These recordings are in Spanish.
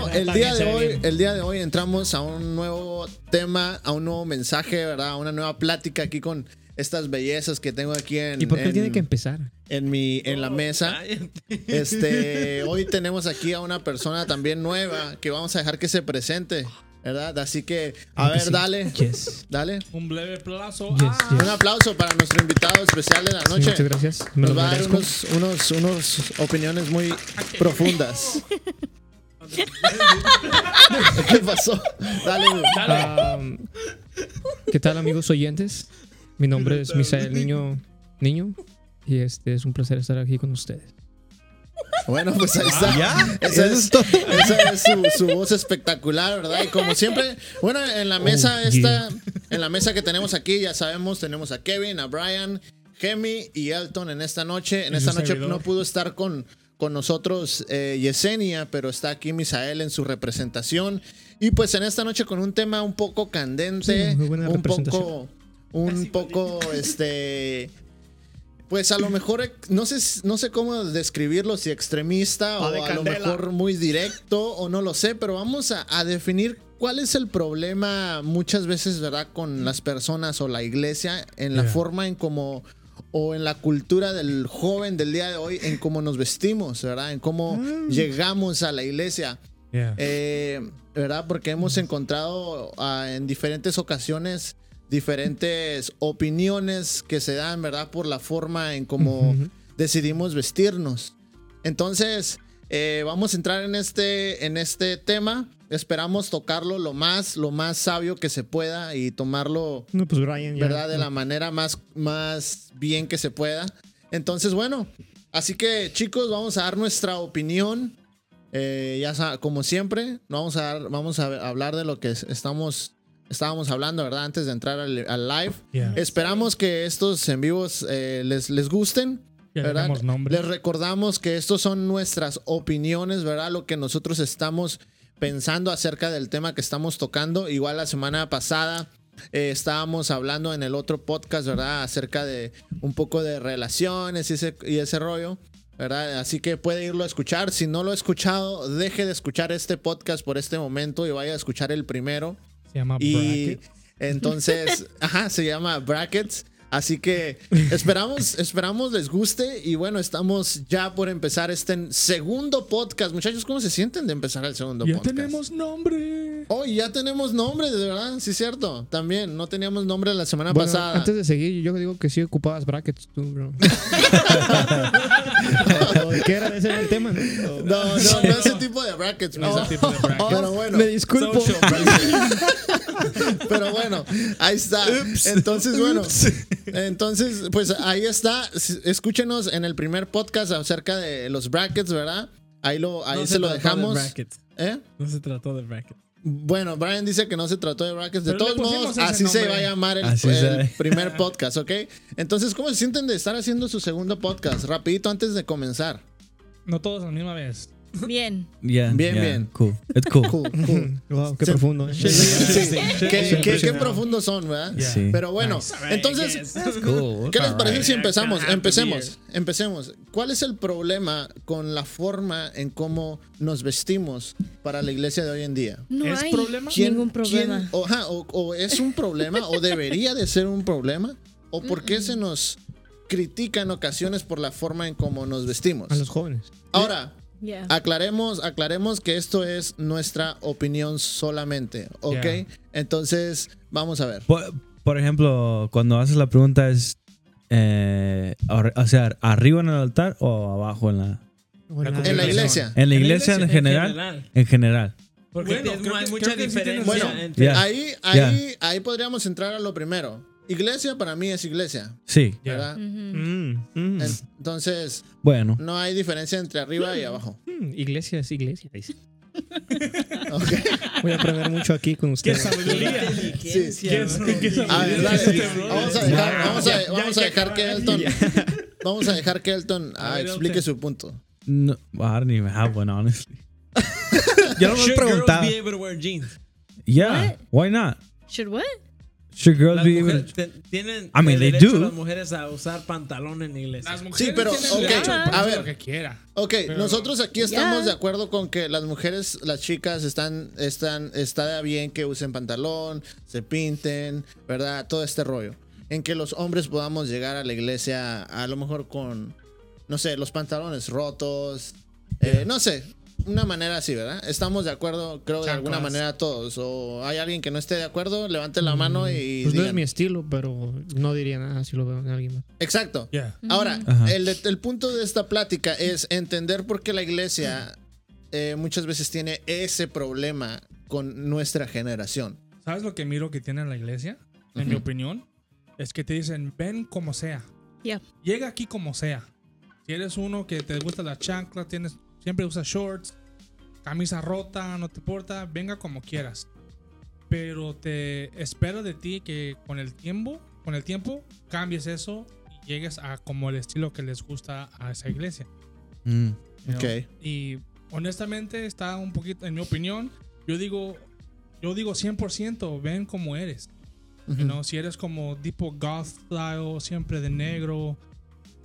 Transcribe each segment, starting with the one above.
Bueno, el día de hoy, el día de hoy entramos a un nuevo tema, a un nuevo mensaje, ¿verdad? A una nueva plática aquí con estas bellezas que tengo aquí en. ¿Y por qué en- tiene que empezar? en mi en la mesa. Este, hoy tenemos aquí a una persona también nueva que vamos a dejar que se presente, ¿verdad? Así que, a ver, sí. dale. Yes. Dale. Un breve plazo. Yes, Ah, yes. Un aplauso para nuestro invitado especial de la Sí, noche. muchas gracias. Me Nos va a dar unos, unos, unos opiniones muy profundas. ¿Qué pasó? Dale. Ah, ¿Qué tal, amigos oyentes? Mi nombre es Misael Niño Niño y este es un placer estar aquí con ustedes. Bueno, pues ahí está. ¿Ya? Esa es, esa es su, su voz espectacular, ¿verdad? Y como siempre, bueno, en la mesa Oh, esta, en la mesa que tenemos aquí, ya sabemos, tenemos a Kevin, a Brian, Gemi y Elton en esta noche. En esta noche servidor. no pudo estar con, con nosotros eh, Yesenia, pero está aquí Misael en su representación. Y pues en esta noche con un tema un poco candente, Sí, un poco, un poco, este... Pues a lo mejor no sé, no sé cómo describirlo, si extremista o a lo mejor muy directo o no lo sé, pero vamos a, a definir cuál es el problema muchas veces, ¿verdad? Con las personas o la iglesia en la Yeah. forma en cómo o en la cultura del joven del día de hoy, en cómo nos vestimos, ¿verdad? En cómo llegamos a la iglesia. yeah. Eh, ¿Verdad? Porque hemos encontrado ah, en diferentes ocasiones diferentes opiniones que se dan, ¿verdad? Por la forma en cómo decidimos vestirnos. Entonces, eh, vamos a entrar en este, en este tema. Esperamos tocarlo lo más, lo más sabio que se pueda y tomarlo No, pues Brian ya. ¿verdad? De la manera más, más bien que se pueda. Entonces, bueno, así que chicos, vamos a dar nuestra opinión. Eh, ya como siempre, vamos a, dar- vamos a hablar de lo que es- estamos, estábamos hablando, ¿verdad? Antes de entrar al, al live. Yeah. Esperamos que estos en vivos eh, les, les gusten. ¿verdad? Les recordamos que estos son nuestras opiniones, ¿verdad? Lo que nosotros estamos pensando acerca del tema que estamos tocando. Igual la semana pasada eh, estábamos hablando en el otro podcast, ¿verdad? Acerca de un poco de relaciones y ese, y ese rollo, ¿verdad? Así que puede irlo a escuchar. Si no lo ha escuchado, deje de escuchar este podcast por este momento y vaya a escuchar el primero. Se llama Y Bracket. entonces, ajá, se llama Brackets. Así que esperamos, esperamos les guste. Y bueno, estamos ya por empezar este segundo podcast. Muchachos, ¿cómo se sienten de empezar el segundo Ya podcast? tenemos nombre. Oh, y ya tenemos nombre, de verdad. Sí, cierto. También no teníamos nombre la semana Bueno, pasada. antes de seguir, yo digo que sí ocupabas brackets tú, bro. ¿O ¿De qué era ese el tema? ¿no? No, no, ese tipo de brackets, No, ese tipo de bracket. Pero bueno. Me disculpo. Pero bueno, ahí está. Entonces, bueno. Entonces, pues ahí está. Escúchenos en el primer podcast acerca de los brackets, ¿verdad? Ahí lo, ahí No se, lo trató de dejamos. bracket. ¿Eh? No se trató de bracket. Bueno, Brian dice que no se trató de brackets. De Pero todos modos, así se va a llamar el, se- primer podcast, ¿ok? Entonces, ¿cómo se sienten de estar haciendo su segundo podcast? Rapidito antes de comenzar. No todos a la misma vez. Bien. Yeah, Bien, yeah, bien. Cool. It's cool. Cool, cool. Wow, qué Sí. profundo. ¿eh? Sí, ¿Qué, qué- qué profundos son, ¿verdad? Yeah. Sí. Pero bueno, Nice. entonces, Cool. ¿Qué les parece si empezamos? Empecemos, empecemos. ¿Cuál es el problema con la forma en cómo nos vestimos para la iglesia de hoy en día? No ¿Es hay problema? ningún problema. quién- o, ajá, o- o es un problema o debería de ser un problema? ¿O por qué se nos critica en ocasiones por la forma en cómo nos vestimos? A los jóvenes. Ahora, Yeah. aclaremos, aclaremos que esto es nuestra opinión solamente, ¿ok? Yeah. Entonces, vamos a ver. Por, por ejemplo, cuando haces la pregunta es, eh, o sea, arriba en el altar o abajo en la, En la iglesia. en la iglesia en general, en general. Porque Bueno, hay mucha creo que diferencia razón. entre... Yeah. Ahí, ahí, ahí podríamos entrar a lo primero. Iglesia para mí es iglesia, Sí. Yeah. ¿verdad? Ujú. Mm, mm. Entonces, Bueno. no hay diferencia entre arriba y abajo. Mm, iglesia es iglesia. dice. Ok. Voy a aprender mucho aquí con ¿Qué ustedes. ¿Qué. Vamos a dejar, vamos a, Ya, ya vamos a hay que dejar que. Elton. Vamos a dejar que Elton ah, A ver, explique Elton. su punto. No, I don't even have one, honestly. Yo no me he preguntado. Yeah, why not? Should what? Should girls Las be able to- tienen I mean, el they derecho do. las mujeres a usar pantalón en iglesia. Las mujeres pero, tienen ok, derecho de a ver. lo que quiera. Ok, Pero- nosotros aquí estamos de acuerdo con que las mujeres, las chicas están, están, está bien que usen pantalón, se pinten, ¿verdad? Todo este rollo. En que los hombres podamos llegar a la iglesia a lo mejor con, no sé, los pantalones rotos, eh, no sé, una manera así, ¿verdad? Estamos de acuerdo, creo, de alguna manera todos. O hay alguien que no esté de acuerdo, levante la mano y... Pues no es mi estilo, pero no diría nada si lo veo en alguien más. Exacto. Yeah. Ahora, el, el punto de esta plática es entender por qué la iglesia eh, muchas veces tiene ese problema con nuestra generación. ¿Sabes lo que miro que tiene la iglesia? En mi opinión, es que te dicen, ven como sea. Yeah. Llega aquí como sea. Si eres uno que te gusta la chancla, tienes, siempre usas shorts, camisa rota, no te importa, venga como quieras. Pero te espera de ti que con el tiempo, con el tiempo, cambies eso y llegues a como el estilo que les gusta a esa iglesia. Mm. you know? Ok. Y honestamente está un poquito, en mi opinión, yo digo, yo digo 100%, ven como eres. You know, si eres como tipo goth style, siempre de negro,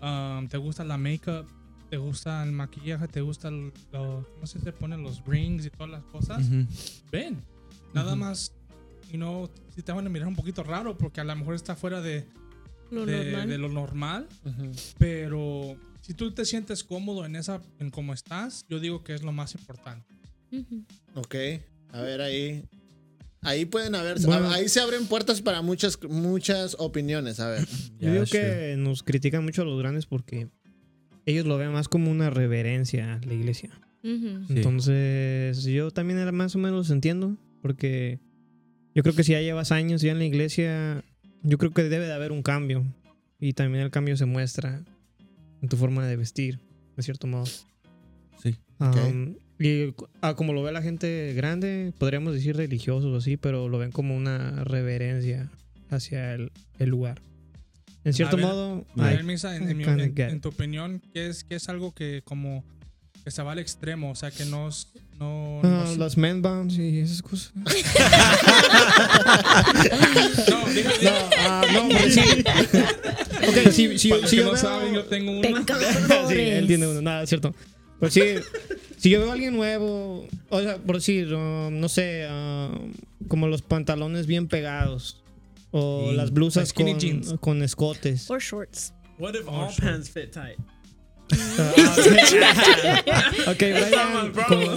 um, te gusta la makeup, te gusta el maquillaje, te gusta el, lo- ¿cómo se te ponen los rings y todas las cosas? Ujú. Ven. Nada más, you know, si te van a mirar un poquito raro porque a lo mejor está fuera de, Lo de- normal. de lo normal, Ujú. pero si tú te sientes cómodo en esa, en cómo estás, yo digo que es lo más importante. Ok. A ver ahí. Ahí pueden haber. Bueno. ahí se abren puertas para muchas, muchas opiniones. A ver. Yo digo que nos critican mucho a los grandes porque ellos lo ven más como una reverencia a la iglesia. Entonces, yo también era más o menos entiendo, porque yo creo que si ya llevas años ya en la iglesia, yo creo que debe de haber un cambio. Y también el cambio se muestra en tu forma de vestir, de cierto modo. Sí. Um, y ah, como lo ve la gente grande, podríamos decir religiosos o así, pero lo ven como una reverencia hacia el, el lugar. En cierto ver, modo, A ver, Misa, en, en mi- kinda en- get it. en tu opinión, ¿qué es, qué es algo que como que se va al extremo? O sea, que no... no, no ah, las men bounds y esas cosas. no, ah, no, sí. Ok, si, si, Para los si que yo no veo- saben, yo tengo una. sí, él tiene uno, nada, es cierto. Pues sí, si yo veo a alguien nuevo, o sea, por decir, um, no sé, um, como los pantalones bien pegados, o Sí. las blusas Skinny con, jeans. con escotes. Or shorts. What if all sure. pants fit tight? Ok, Brian, como-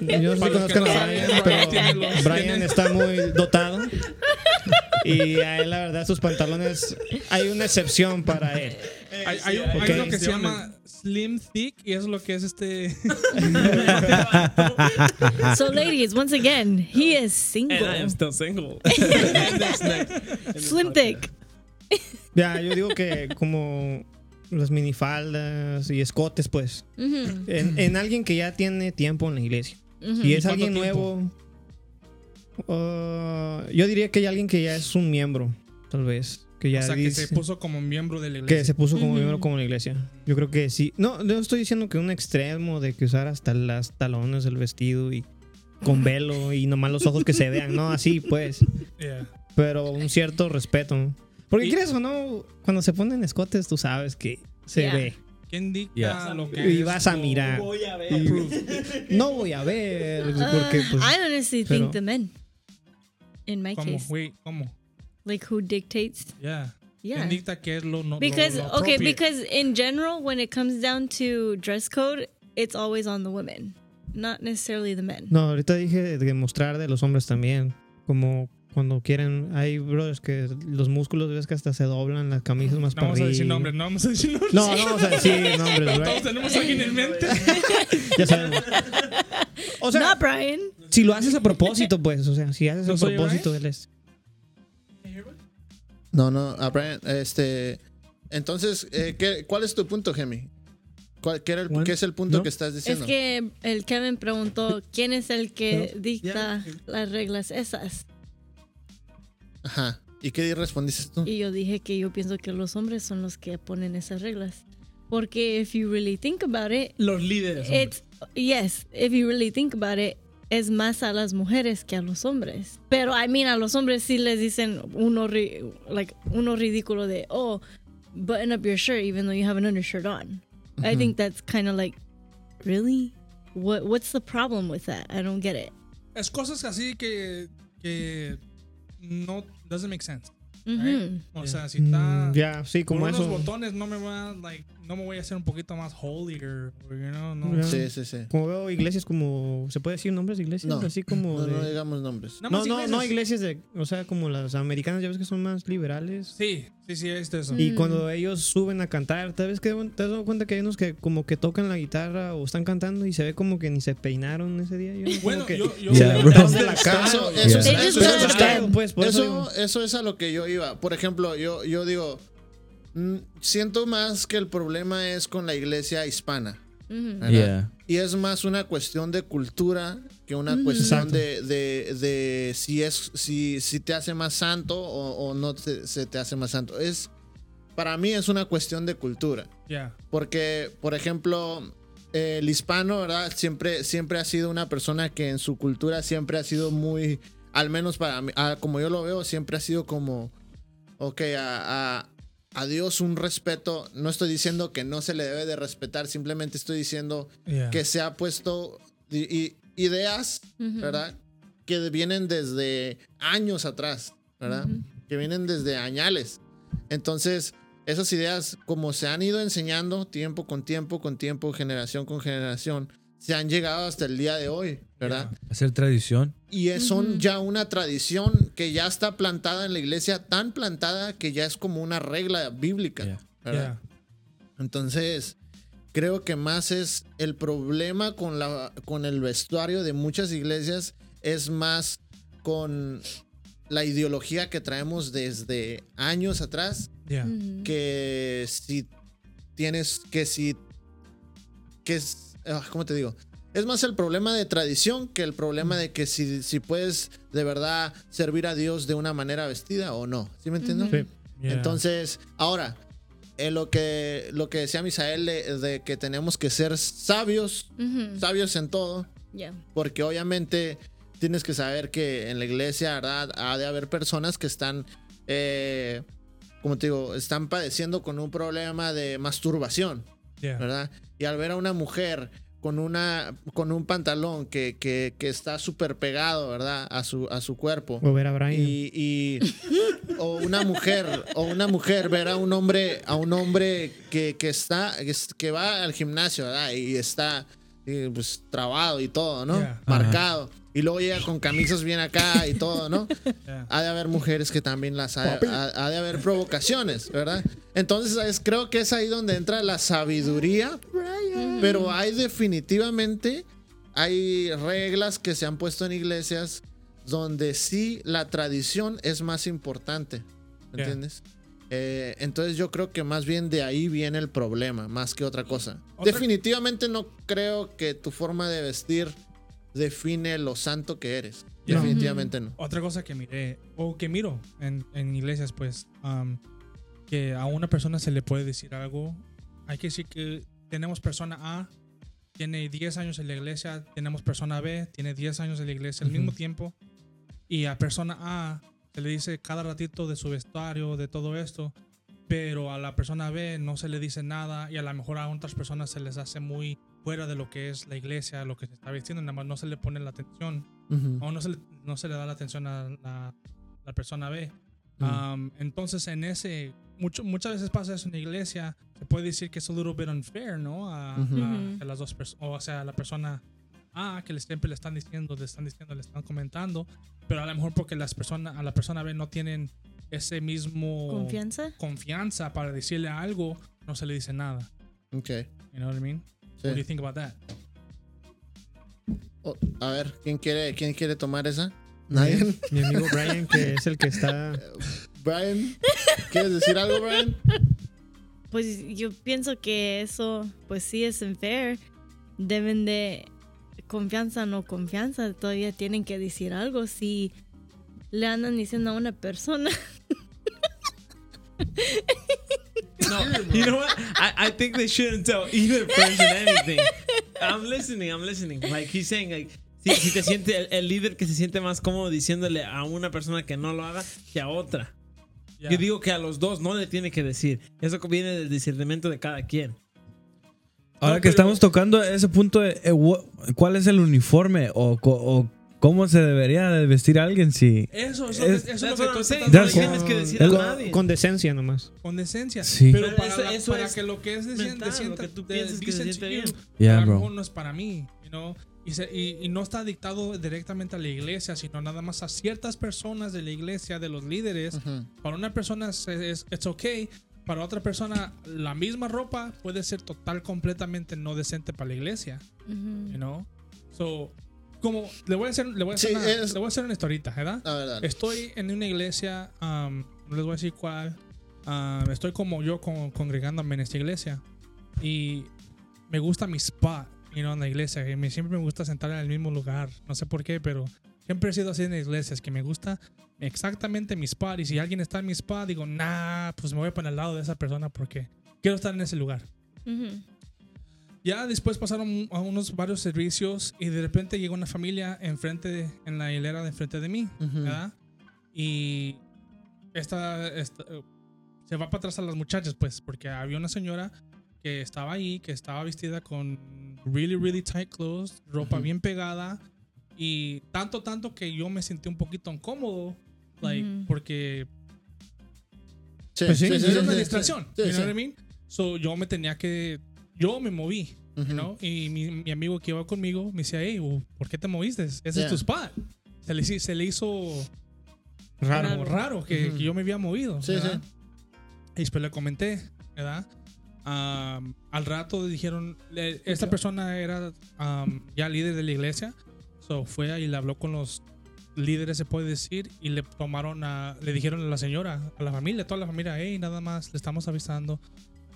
yo no sé si conozcan no a Brian, pero Brian está muy dotado. Y a él, la verdad, sus pantalones, hay una excepción para él. Hay, hay, Sí, hay ok. uno que se llama Slim Thick y es lo que es este... So, ladies, once again, he is single. And I am still single. Slim thick. Ya, yo digo que como las minifaldas y escotes, pues. En, en alguien que ya tiene tiempo en la iglesia. ujú. Si es ¿Cuánto alguien tiempo? nuevo, uh, yo diría que hay alguien que ya es un miembro, tal vez. Que ya o sea, que dice- se puso como miembro de la que iglesia. se puso como miembro como la iglesia. Yo creo que sí. No, no estoy diciendo que un extremo de que usar hasta las talones del vestido y con velo y nomás los ojos que se vean. No, así pues. Yeah. Pero un cierto respeto. Porque Y- quieres o no, cuando se ponen escotes, tú sabes que se Yeah. ve. ¿Quién dicta Yeah. lo que Y es vas a mirar. Voy a ver. No voy a ver. Porque, Uh, pues, I honestly pero- think the men. In my ¿Cómo? case, Wait, ¿cómo? Like who dictates? Yeah. Yeah. ¿Quién dicta qué es lo no Because lo- lo okay, because in general, when it comes down to dress code, it's always on the women, not necessarily the men. No, ahorita dije de mostrar de los hombres también. Como cuando quieren. Hay brothers que los músculos ves que hasta se doblan las camisas más No vamos a decir nombres, no vamos a decir nombres. No, no vamos a decir nombres, Todos tenemos alguien en mente. Ya sabemos. O sea, not Brian. si lo haces a propósito, pues. O sea, si haces ¿No a propósito, él es. No, no, a Brian, este. Entonces, eh, ¿qué- ¿cuál es tu punto, Gemi? ¿Cuál, qué, era el- qué es el punto no. que estás Es diciendo? que el Kevin preguntó quién es el que No. dicta las reglas esas. Ajá. ¿Y qué respondiste tú? Y yo dije que yo pienso que los hombres son los que ponen esas reglas. Porque if you really think about it, Los líderes. it's yes, if you really think about it, es más a las mujeres que a los hombres. Pero, I mean, a los hombres sí les dicen uno, ri- like, uno ridículo de, oh, button up your shirt even though you have an undershirt on. I think that's kind of like, really? What What's the problem with that? I don't get it. Es cosas así que, que no doesn't make sense. right? Mhm. O sea, si está Mm, Ya, sí, con como unos eso. botones no me va like no me voy a hacer un poquito más holier, or, you know, no. Sí, sí, sí. Como veo iglesias como. ¿Se puede decir nombres de iglesias? No, Así como. No, de- no digamos nombres. No, no, no iglesias. de. O sea, como las americanas, ya ves que son más liberales. Sí, sí, sí, es de eso. Y cuando ellos suben a cantar, ¿te, ves que, ¿te has dado cuenta que hay unos que como que tocan la guitarra o están cantando y se ve como que ni se peinaron ese día? Yo, Bueno, que yo, yo Yeah, se levantaron bro. de la cama. Eso, eso, eso- eso- pues, es a lo que yo iba. Por ejemplo, yo, yo digo, siento más que el problema es con la iglesia hispana. Mhm. ¿verdad? Yeah. Y es más una cuestión de cultura que una Ujú. cuestión Exacto. de, de, de si es si, si te hace más santo o, o no te- se te hace más santo. Es para mí es una cuestión de cultura. Yeah. Porque, por ejemplo, el hispano, ¿verdad? Siempre, siempre ha sido una persona que en su cultura siempre ha sido muy, al menos para mí, ah, como yo lo veo, siempre ha sido como, ok, a, a- a Dios un respeto. No estoy diciendo que no se le debe de respetar, simplemente estoy diciendo Yeah. que se ha puesto ideas. ¿verdad? Que vienen desde años atrás, ¿verdad? Que vienen desde añales. Entonces, esas ideas, como se han ido enseñando tiempo con tiempo, con tiempo, generación con generación, se han llegado hasta el día de hoy, ¿verdad? Hacer tradición. Y es- son ya una tradición que ya está plantada en la iglesia, tan plantada que ya es como una regla bíblica, Yeah. ¿verdad? Yeah. Entonces, creo que más es el problema con, la, con el vestuario de muchas iglesias, es más con la ideología que traemos desde años atrás, Yeah. Que si tienes, que si, que es, ah, ¿cómo te digo? Es más el problema de tradición que el problema de que si, si puedes de verdad servir a Dios de una manera vestida o no. ¿Sí me entiendes? Sí. Yeah. Entonces, ahora, en lo que, lo que decía Misael de, de que tenemos que ser sabios, sabios en todo, Yeah. porque obviamente tienes que saber que en la iglesia, ¿verdad? Ha de haber personas que están, eh, como te digo, están padeciendo con un problema de masturbación, Yeah. ¿verdad? Y al ver a una mujer con una con un pantalón que, que, que está súper pegado, ¿verdad? A su, a su cuerpo. O ver a Brian. Y, y- o una mujer o una mujer ver a un hombre a un hombre que, que está que, va al gimnasio ¿verdad? y está eh, pues, trabado y todo no Yeah. marcado y luego llega con camisas bien acá y todo no Yeah. ha de haber mujeres que también las ha, ha- ha de haber provocaciones verdad entonces es- creo que es ahí donde entra la sabiduría pero hay definitivamente hay reglas que se han puesto en iglesias donde sí la tradición es más importante. ¿Me Yeah. entiendes? Eh, entonces yo creo que más bien de ahí viene el problema, más que otra cosa. Otra- Definitivamente no creo que tu forma de vestir define lo santo que eres. Yeah. Definitivamente no. Otra cosa que miré, o que miro en, en iglesias, pues, um, que a una persona se le puede decir algo. Hay que decir que tenemos persona A, tiene 10 años en la iglesia, tenemos persona B, tiene 10 años en la iglesia al mismo tiempo, y a persona A se le dice cada ratito de su vestuario, de todo esto, pero a la persona B no se le dice nada, y a lo mejor a otras personas se les hace muy fuera de lo que es la iglesia, lo que se está vistiendo, nada más no se le pone la atención Ujú. o no se le, no se le da la atención a la, la persona B. Ujú. Um, entonces, en ese, mucho, muchas veces pasa eso en la iglesia. Se puede decir que es a little bit unfair, ¿no? A, Ujú. a- Ujú. a las dos personas, o sea, a la persona A que siempre le están diciendo, le están diciendo, le están comentando, pero a lo mejor porque las personas, a la persona B no tienen ese mismo Confianza. confianza para decirle algo, no se le dice nada. Ok. You know what I mean? Sí. What do you think about that? Oh, a ver, ¿quién quiere, ¿quién quiere tomar esa? ¿Nadie? Mi amigo Brian, que es el que está. Brian, ¿quieres decir algo, Brian? Pues yo pienso que eso, pues sí es unfair. Deben de confianza o no confianza, todavía tienen que decir algo. Si le andan diciendo a una persona, No, you know what? I, I think they shouldn't tell either person anything. I'm listening. I'm listening. Like he's saying, like Si, si te siente el, el líder que se siente más cómodo diciéndole a una persona que no lo haga que a otra. Ya. Yo digo que a los dos no le tiene que decir. Eso viene del discernimiento de cada quien. Ahora No, que pero- estamos tocando ese punto, de, eh, ¿cuál es el uniforme o, o cómo se debería de vestir alguien si... Eso, eso, Es- eso es lo que de No tienes que Con- decir a nadie. Con decencia nomás. Con decencia. Sí. Pero, Pero para, eso- la- eso para es que lo que es decente, mental, sienta- lo que tú de- piensas que se siente bien. Yeah, a bro. no es para mí, you know? y, se- y- y no está dictado directamente a la iglesia, sino nada más a ciertas personas de la iglesia, de los líderes. Ujú. Para una persona es, es it's okay, para otra persona la misma ropa puede ser total completamente no decente para la iglesia, Ujú. you know? So, como le voy a hacer le voy a hacer, Sí, una, es- le voy a hacer una historita, ¿verdad? La verdad. Estoy en una iglesia, um, no les voy a decir cuál. um, estoy como yo con- congregándome en esta iglesia. Y me gusta mi spot, you know, en la iglesia. que me- siempre me gusta sentar en el mismo lugar. No sé por qué, pero siempre he sido así en las iglesias, que me gusta exactamente mi spot. Y si alguien está en mi spot, digo, nah, pues me voy a poner al lado de esa persona porque quiero estar en ese lugar. Ujú. Ya después pasaron a unos varios servicios y de repente llegó una familia enfrente, de- en la hilera de enfrente de mí. Y esta, esta, eh, se va para atrás a las muchachas, pues, porque había una señora que estaba ahí, que estaba vestida con really, really tight clothes, ropa bien pegada, y tanto, tanto que yo me sentí un poquito incómodo, like, porque Sí, Pues sí, sí, sí, era una sí, distracción, sí, you sí. know what I mean? So yo me tenía que, yo me moví. ¿no? Y mi, mi amigo que iba conmigo me decía, hey, ¿por qué te moviste? Ese Yeah. es tu spot. Se le, hizo- se le hizo Raro. raro que, yo me había movido. Sí, ¿verdad? Y después le comenté, ¿verdad? Al rato dijeron, esta persona era ya líder de la iglesia, so fue y le habló con los líderes, se puede decir, y le tomaron a, le dijeron a la señora, a la familia, a toda la familia, hey, nada más, le estamos avisando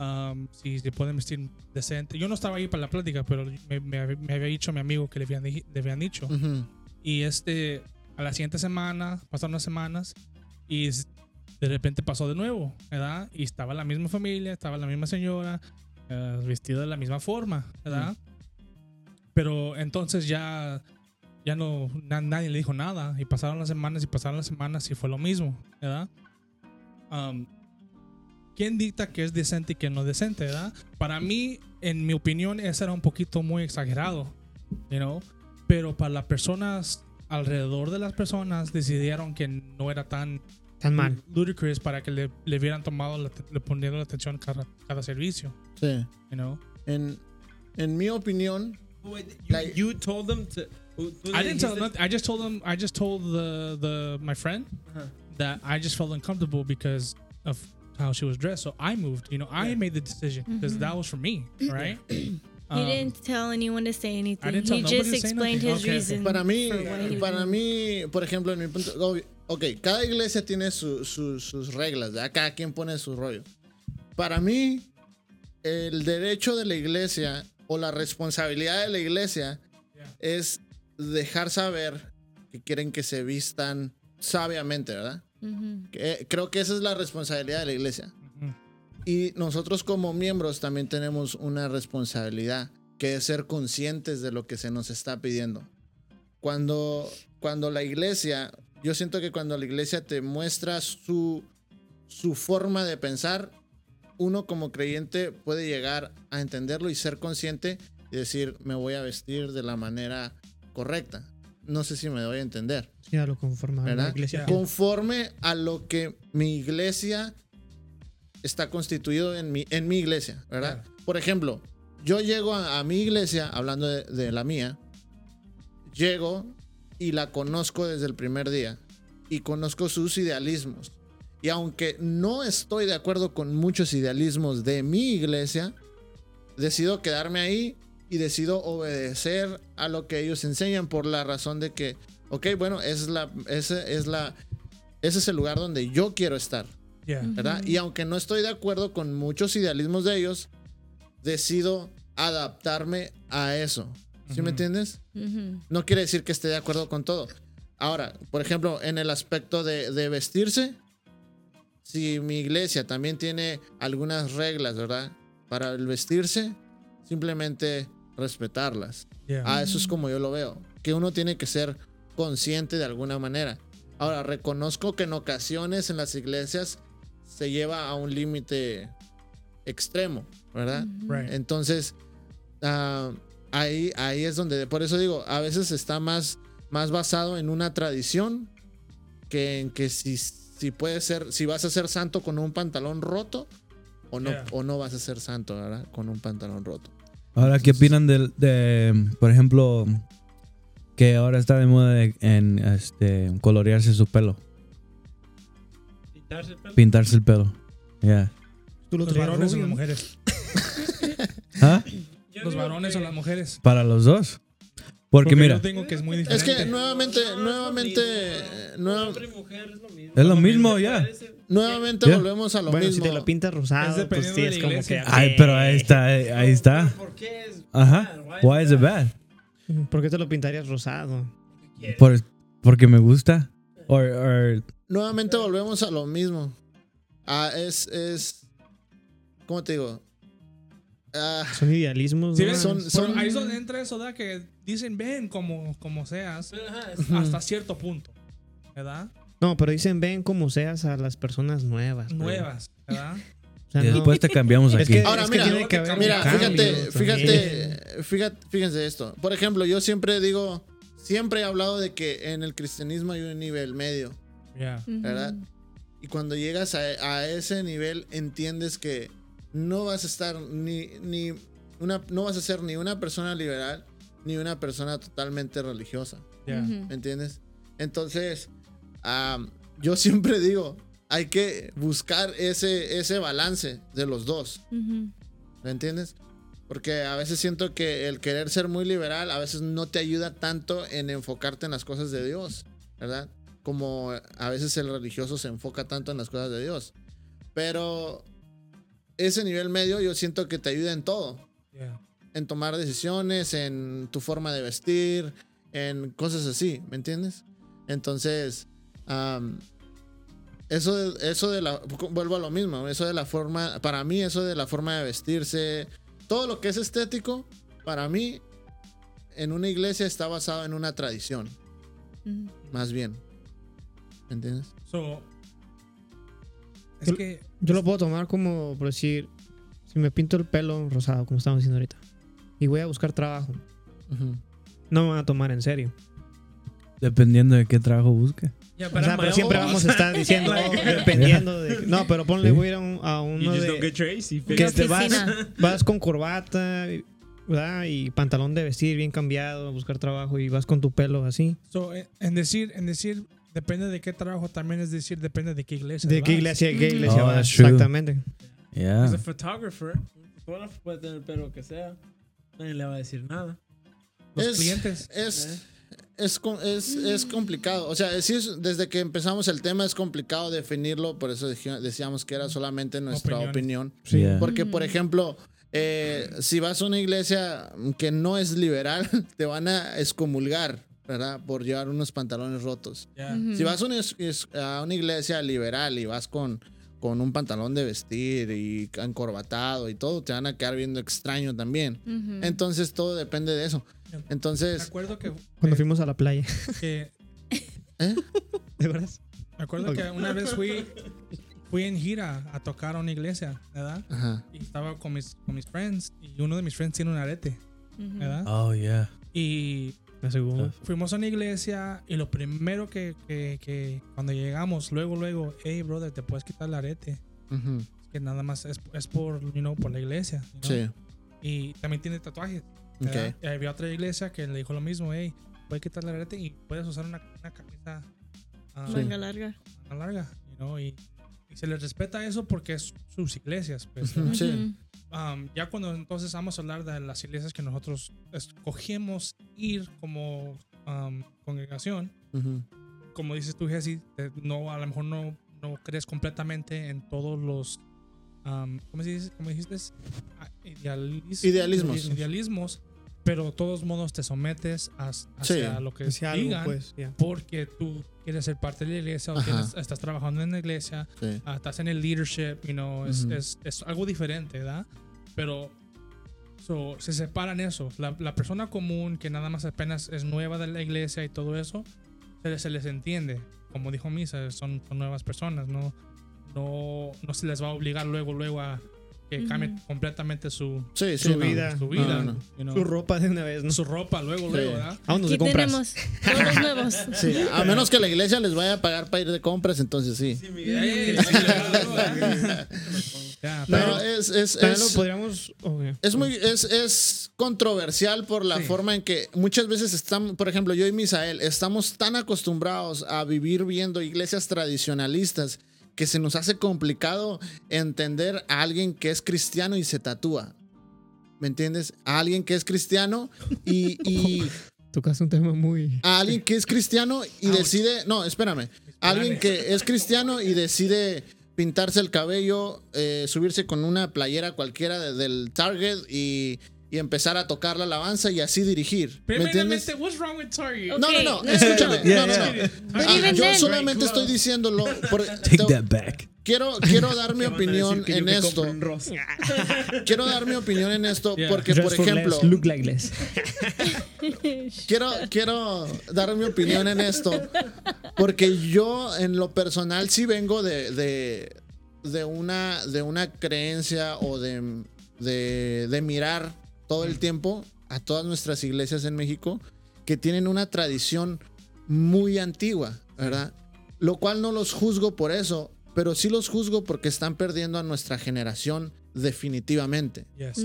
am, si se pueden vestir decente. Yo no estaba ahí para la plática, pero me, me- me había dicho mi amigo que le habían, le habían dicho. Ujú. Y este, a la siguiente semana, pasaron unas semanas y de repente pasó de nuevo, ¿verdad? Y estaba la misma familia, estaba la misma señora, eh, vestida de la misma forma, ¿verdad? Pero entonces ya, ya no, na- nadie le dijo nada y pasaron las semanas y pasaron las semanas y fue lo mismo, ¿verdad? Um, ¿Quién dicta que es decente y que no es decente, verdad? Para mí, en mi opinión, eso era un poquito muy exagerado, you know? Pero para las personas alrededor de las personas decidieron que no era tan Tan mal. ludicrous para que le, le hubieran tomado, la, le poniendo la atención cada, cada servicio, Sí. you know? En, en mi opinión, Wait, you, Like- you told them to. I didn't tell nothing. I just told them. I just told the the my friend Ajá. that I just felt uncomfortable because of how she was dressed. So I moved. You know, I made the decision because that was for me, right? He Um, didn't tell anyone to say anything. I didn't tell he nobody just to say explained nothing. his Okay, reason. para mí, for why he para mí, por ejemplo, en mi punto, obvio, ok, cada iglesia tiene su- su- sus reglas, ¿verdad? cada quien pone su rollo. Para mí, el derecho de la iglesia o la responsabilidad de la iglesia Yeah. es dejar saber que quieren que se vistan sabiamente, ¿verdad? Que- creo que esa es la responsabilidad de la iglesia. Y nosotros como miembros también tenemos una responsabilidad, que es ser conscientes de lo que se nos está pidiendo. Cuando, cuando la iglesia, yo siento que cuando la iglesia te muestra su, su forma de pensar, uno como creyente puede llegar a entenderlo y ser consciente y decir, me voy a vestir de la manera correcta. No sé si me doy a entender. Sí, a lo conforme a la ¿verdad? iglesia. Conforme a lo que mi iglesia está constituido en mi, en mi iglesia, ¿verdad? Por ejemplo, yo llego a, a mi iglesia, hablando de, de la mía, llego y la conozco desde el primer día y conozco sus idealismos. Y aunque no estoy de acuerdo con muchos idealismos de mi iglesia, decido quedarme ahí y decido obedecer a lo que ellos enseñan por la razón de que, ok, bueno, esa es la, ese es la, ese es el lugar donde yo quiero estar, Yeah. ¿verdad? Y aunque no estoy de acuerdo con muchos idealismos de ellos, decido adaptarme a eso. ¿Sí me entiendes? No quiere decir que esté de acuerdo con todo. Ahora, por ejemplo, en el aspecto de, de vestirse, si mi iglesia también tiene algunas reglas, ¿verdad? Para el vestirse, simplemente respetarlas. Yeah. Ah, eso es como yo lo veo. que uno tiene que ser consciente de alguna manera. Ahora, reconozco que en ocasiones en las iglesias se lleva a un límite extremo, ¿verdad? Right. Entonces, ah, ahí, ahí es donde, por eso digo, a veces está más, más basado en una tradición que en que si, si puede ser, si vas a ser santo con un pantalón roto o no, Yeah. o no vas a ser santo, ¿verdad? Con un pantalón roto. Ahora, ¿qué opinan de, por ejemplo, que ahora está de moda de- en este, colorearse su pelo, Quitarse el pelo. pintarse el pelo? Yeah. Tú lo Los varones o las mujeres. ¿Ah? Yo Los varones que- o las mujeres. Para los dos. Porque, Porque mira, yo tengo que es muy Es diferente. que nuevamente, nuevamente, es lo mismo. nueva- Hombre y mujer es lo mismo. Es lo Hombre mismo, se ya. nuevamente volvemos a lo Bueno, mismo. si te lo pintas rosado, Es pues sí, es como que... ay, pero ahí está, ahí, ahí está. ¿Por qué es Ajá. Why is it bad? ¿Por qué te lo pintarías rosado? Por, porque me gusta. Or, or- Nuevamente volvemos a lo mismo. Ah, es, es, ¿cómo te digo? Ah, Son idealismos, Sí, ¿no? Son- son- ahí es donde entra eso, ¿verdad? Que dicen, ven como, como seas, es- hasta cierto punto, ¿verdad? No, pero dicen ven como seas a las personas nuevas. Nuevas, ¿verdad? O sea, y no- después te cambiamos Es aquí. que, Ahora, es que mira, tiene que haber Mira, fíjate, fíjate, fíjate, fíjense esto. Por ejemplo, yo siempre digo, siempre he hablado de que en el cristianismo hay un nivel medio. Ujú. ¿verdad? Y cuando llegas a, a ese nivel, entiendes que no vas a estar ni, ni una, no vas a ser ni una persona liberal ni una persona totalmente religiosa. ¿Me entiendes? Entonces, yo siempre digo, hay que buscar ese, ese balance de los dos. ¿Me entiendes? Porque a veces siento que el querer ser muy liberal a veces no te ayuda tanto en enfocarte en las cosas de Dios, ¿verdad? Como a veces el religioso se enfoca tanto en las cosas de Dios. Pero ese nivel medio yo siento que te ayuda en todo. Ya. En tomar decisiones, en tu forma de vestir, en cosas así, ¿me entiendes? Entonces, eso, de, eso de la, vuelvo a lo mismo, eso de la forma, para mí eso de la forma de vestirse, todo lo que es estético, para mí, en una iglesia está basado en una tradición, más bien. ¿Me entiendes? So, es que Yo lo puedo tomar como, por decir, si me pinto el pelo rosado, como estamos diciendo ahorita, y voy a buscar trabajo, no me van a tomar en serio. Dependiendo de qué trabajo busque. Yeah, O but sea, pero siempre vamos a estar diciendo, dependiendo de... No, pero ponle, voy a ir a, un- a You uno just don't de... get Tracy. Que te vas, vas con corbata, ¿verdad? Y pantalón de vestir bien cambiado, a buscar trabajo y vas con tu pelo así. so, en decir, en decir, depende de qué trabajo, también es decir, depende de qué iglesia. ¿De qué iglesia, qué iglesia Oh, vas? Exactamente. Yeah. As a photographer, un fotógrafo puede tener el pelo que sea. Nadie le va a decir nada. Los Es- clientes. Es, es, com- es, es complicado. O sea, sí es- desde que empezamos el tema es complicado definirlo, por eso decíamos que era solamente nuestra Opiniones. opinión. Yeah. Porque, por ejemplo, eh, si vas a una iglesia que no es liberal, te van a excomulgar, ¿verdad? Por llevar unos pantalones rotos. Ujú. Si vas a una, a una iglesia liberal y vas con, con un pantalón de vestir y encorbatado y todo, te van a quedar viendo extraño también. Entonces, todo depende de eso. Me Entonces, acuerdo que, Cuando que- fuimos a la playa. que- ¿eh? ¿De verdad? me acuerdo Ok. que una vez fui, fui en gira a tocar a una iglesia, ¿verdad? Ajá. Y estaba con mis, con mis friends y uno de mis friends tiene un arete. ¿verdad? Oh, yeah. Y La segunda. fuimos a una iglesia y lo primero que, que, que cuando llegamos, luego, luego, hey, brother, te puedes quitar el arete. Ujú. Que nada más es, es por, you know, por la iglesia. you know? Sí. Y también tiene tatuajes. ¿verdad? Ok. Y había otra iglesia que le dijo lo mismo, hey, puedes quitar el arete y puedes usar una, una camisa ah, Manga larga. más larga, you know, y, y se les respeta eso porque es sus iglesias, pues. Sí. Um, ya cuando entonces vamos a hablar de las iglesias que nosotros escogemos ir como um, congregación, Ujú. como dices tú, Jesse, te- no, a lo mejor no, no crees completamente en todos los, um, ¿cómo, se dice? ¿cómo dijiste? Ah, idealis- Idealismos. Idealismos, pero de todos modos te sometes a, hacia lo que Hacia algo, digan, pues, ya. porque tú quieres ser parte de la iglesia o tienes- estás trabajando en la iglesia, Sí. ah, estás en el leadership, you know, es, Ujú. es, es algo diferente, ¿verdad? Pero So, se separan eso. La, la persona común que nada más apenas es nueva de la iglesia y todo eso, se, les- se les entiende. Como dijo Misa, son, son nuevas personas, no, no, no se les va a obligar luego, luego a que cambie completamente su, Sí, sí, Su no. vida. su vida. No, no. you know. Su ropa de una vez, ¿no? Su ropa, luego, luego, ¿verdad? Vámonos de Aquí compras. tenemos todos los nuevos. Sí, a menos que la iglesia les vaya a pagar para ir de compras, entonces sí. Sí, luego, es, es, También lo es, podríamos. ok. es muy es, es controversial por la Sí. forma en que muchas veces estamos, por ejemplo, yo y Misael, estamos tan acostumbrados a vivir viendo iglesias tradicionalistas que se nos hace complicado entender a alguien que es cristiano y se tatúa. ¿Me entiendes? A alguien que es cristiano y, y Tocas un tema muy. a alguien que es cristiano y decide, no, espérame, alguien que es cristiano y decide pintarse el cabello, eh, subirse con una playera cualquiera de- del Target y, y empezar a tocar la alabanza y así dirigir. Primeramente, what's wrong with. No, no, no, no, escúchame. no, No, no, Ah, yo then- solamente estoy diciéndolo. por- Take te- that back. quiero, quiero dar mi opinión en esto. Quiero dar mi opinión en esto Yeah. porque, por Dress ejemplo, less, look like less. quiero, quiero dar mi opinión en esto. Porque yo, en lo personal, sí vengo de, de, de una, de una creencia o de, de, de mirar todo el tiempo a todas nuestras iglesias en México que tienen una tradición muy antigua, ¿verdad? Lo cual no los juzgo por eso, pero sí los juzgo porque están perdiendo a nuestra generación definitivamente. Yes.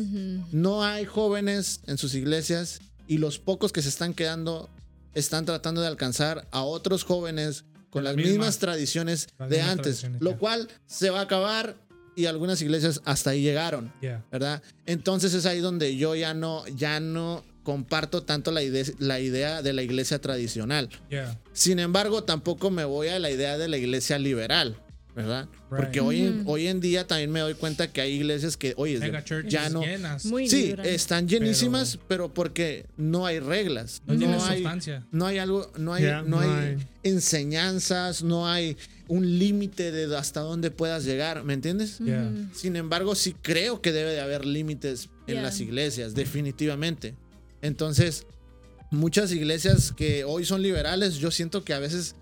No hay jóvenes en sus iglesias y los pocos que se están quedando están tratando de alcanzar a otros jóvenes con las la misma- mismas tradiciones las de mismas antes, tradiciones, lo ya. cual se va a acabar y algunas iglesias hasta ahí llegaron, Yeah. ¿verdad? Entonces es ahí donde yo ya no ya no comparto tanto la idea, la idea de la iglesia tradicional. Yeah. Sin embargo, tampoco me voy a la idea de la iglesia liberal, ¿verdad? Porque hoy, en, hoy en día también me doy cuenta que hay iglesias que, oye, ya no, llenas. Muy Sí, están llenísimas, pero, porque no hay reglas. no hay, sustancia. no hay algo, no hay, no no hay hay. enseñanzas, no hay un límite de hasta dónde puedas llegar, ¿me entiendes? Yeah. Sin embargo, sí creo que debe de haber límites en las iglesias, definitivamente. Entonces, muchas iglesias que hoy son liberales, yo siento que a veces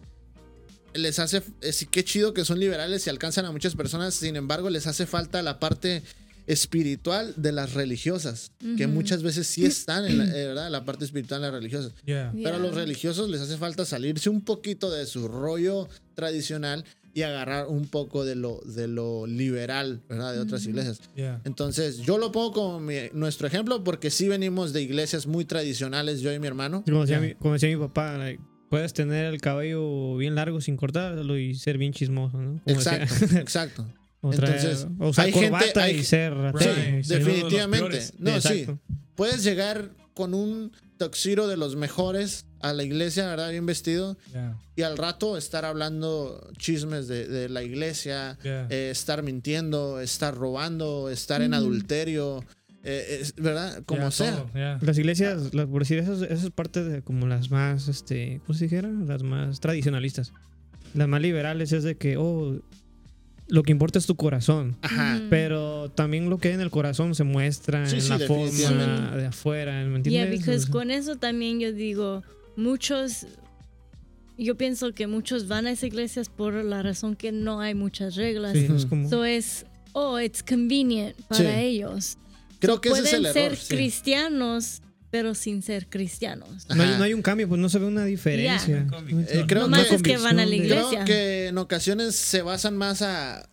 les hace, eh, sí, qué chido que son liberales y alcanzan a muchas personas, sin embargo, les hace falta la parte espiritual de las religiosas, que muchas veces sí están en la, eh, ¿verdad? la parte espiritual de las religiosas. Yeah. Pero a los religiosos les hace falta salirse un poquito de su rollo tradicional y agarrar un poco de lo, de lo liberal, ¿verdad? De otras iglesias. Yeah. Entonces, yo lo pongo como mi- nuestro ejemplo porque sí venimos de iglesias muy tradicionales, yo y mi hermano. Como decía, mi, como decía mi papá, like, puedes tener el cabello bien largo sin cortarlo y ser bien chismoso, ¿no? Como decía. Exacto, exacto. o, traer- Entonces, o usar hay gente- hay- y ser Right. sí, de Definitivamente. No, sí. Puedes llegar con un toxiro de los mejores a la iglesia, ¿verdad? Bien vestido. Yeah. Y al rato estar hablando chismes de, de la iglesia, Yeah. eh, estar mintiendo, estar robando, estar en adulterio, eh, es- ¿verdad? Como Yeah, sea. todo, yeah. Las iglesias, las, por decir, eso, es- eso es parte de como las más, este, ¿cómo se dijera? Las más tradicionalistas. Las más liberales es de que, oh, lo que importa es tu corazón. Ajá. Pero también lo que hay en el corazón se muestra Sí, en sí, la forma de afuera, ¿me Yeah, entiendes? because O sea, con eso también yo digo, muchos, yo pienso que muchos van a esas iglesias por la razón que no hay muchas reglas. sí, es como... So es, oh, it's convenient para Sí. ellos. Creo que ese es pueden el ser error. sí. cristianos, pero sin ser cristianos. no, hay, no un cambio, pues no se ve una diferencia. Eh, creo Nomás que- es que van a la de- Creo iglesia. que en ocasiones se basan más a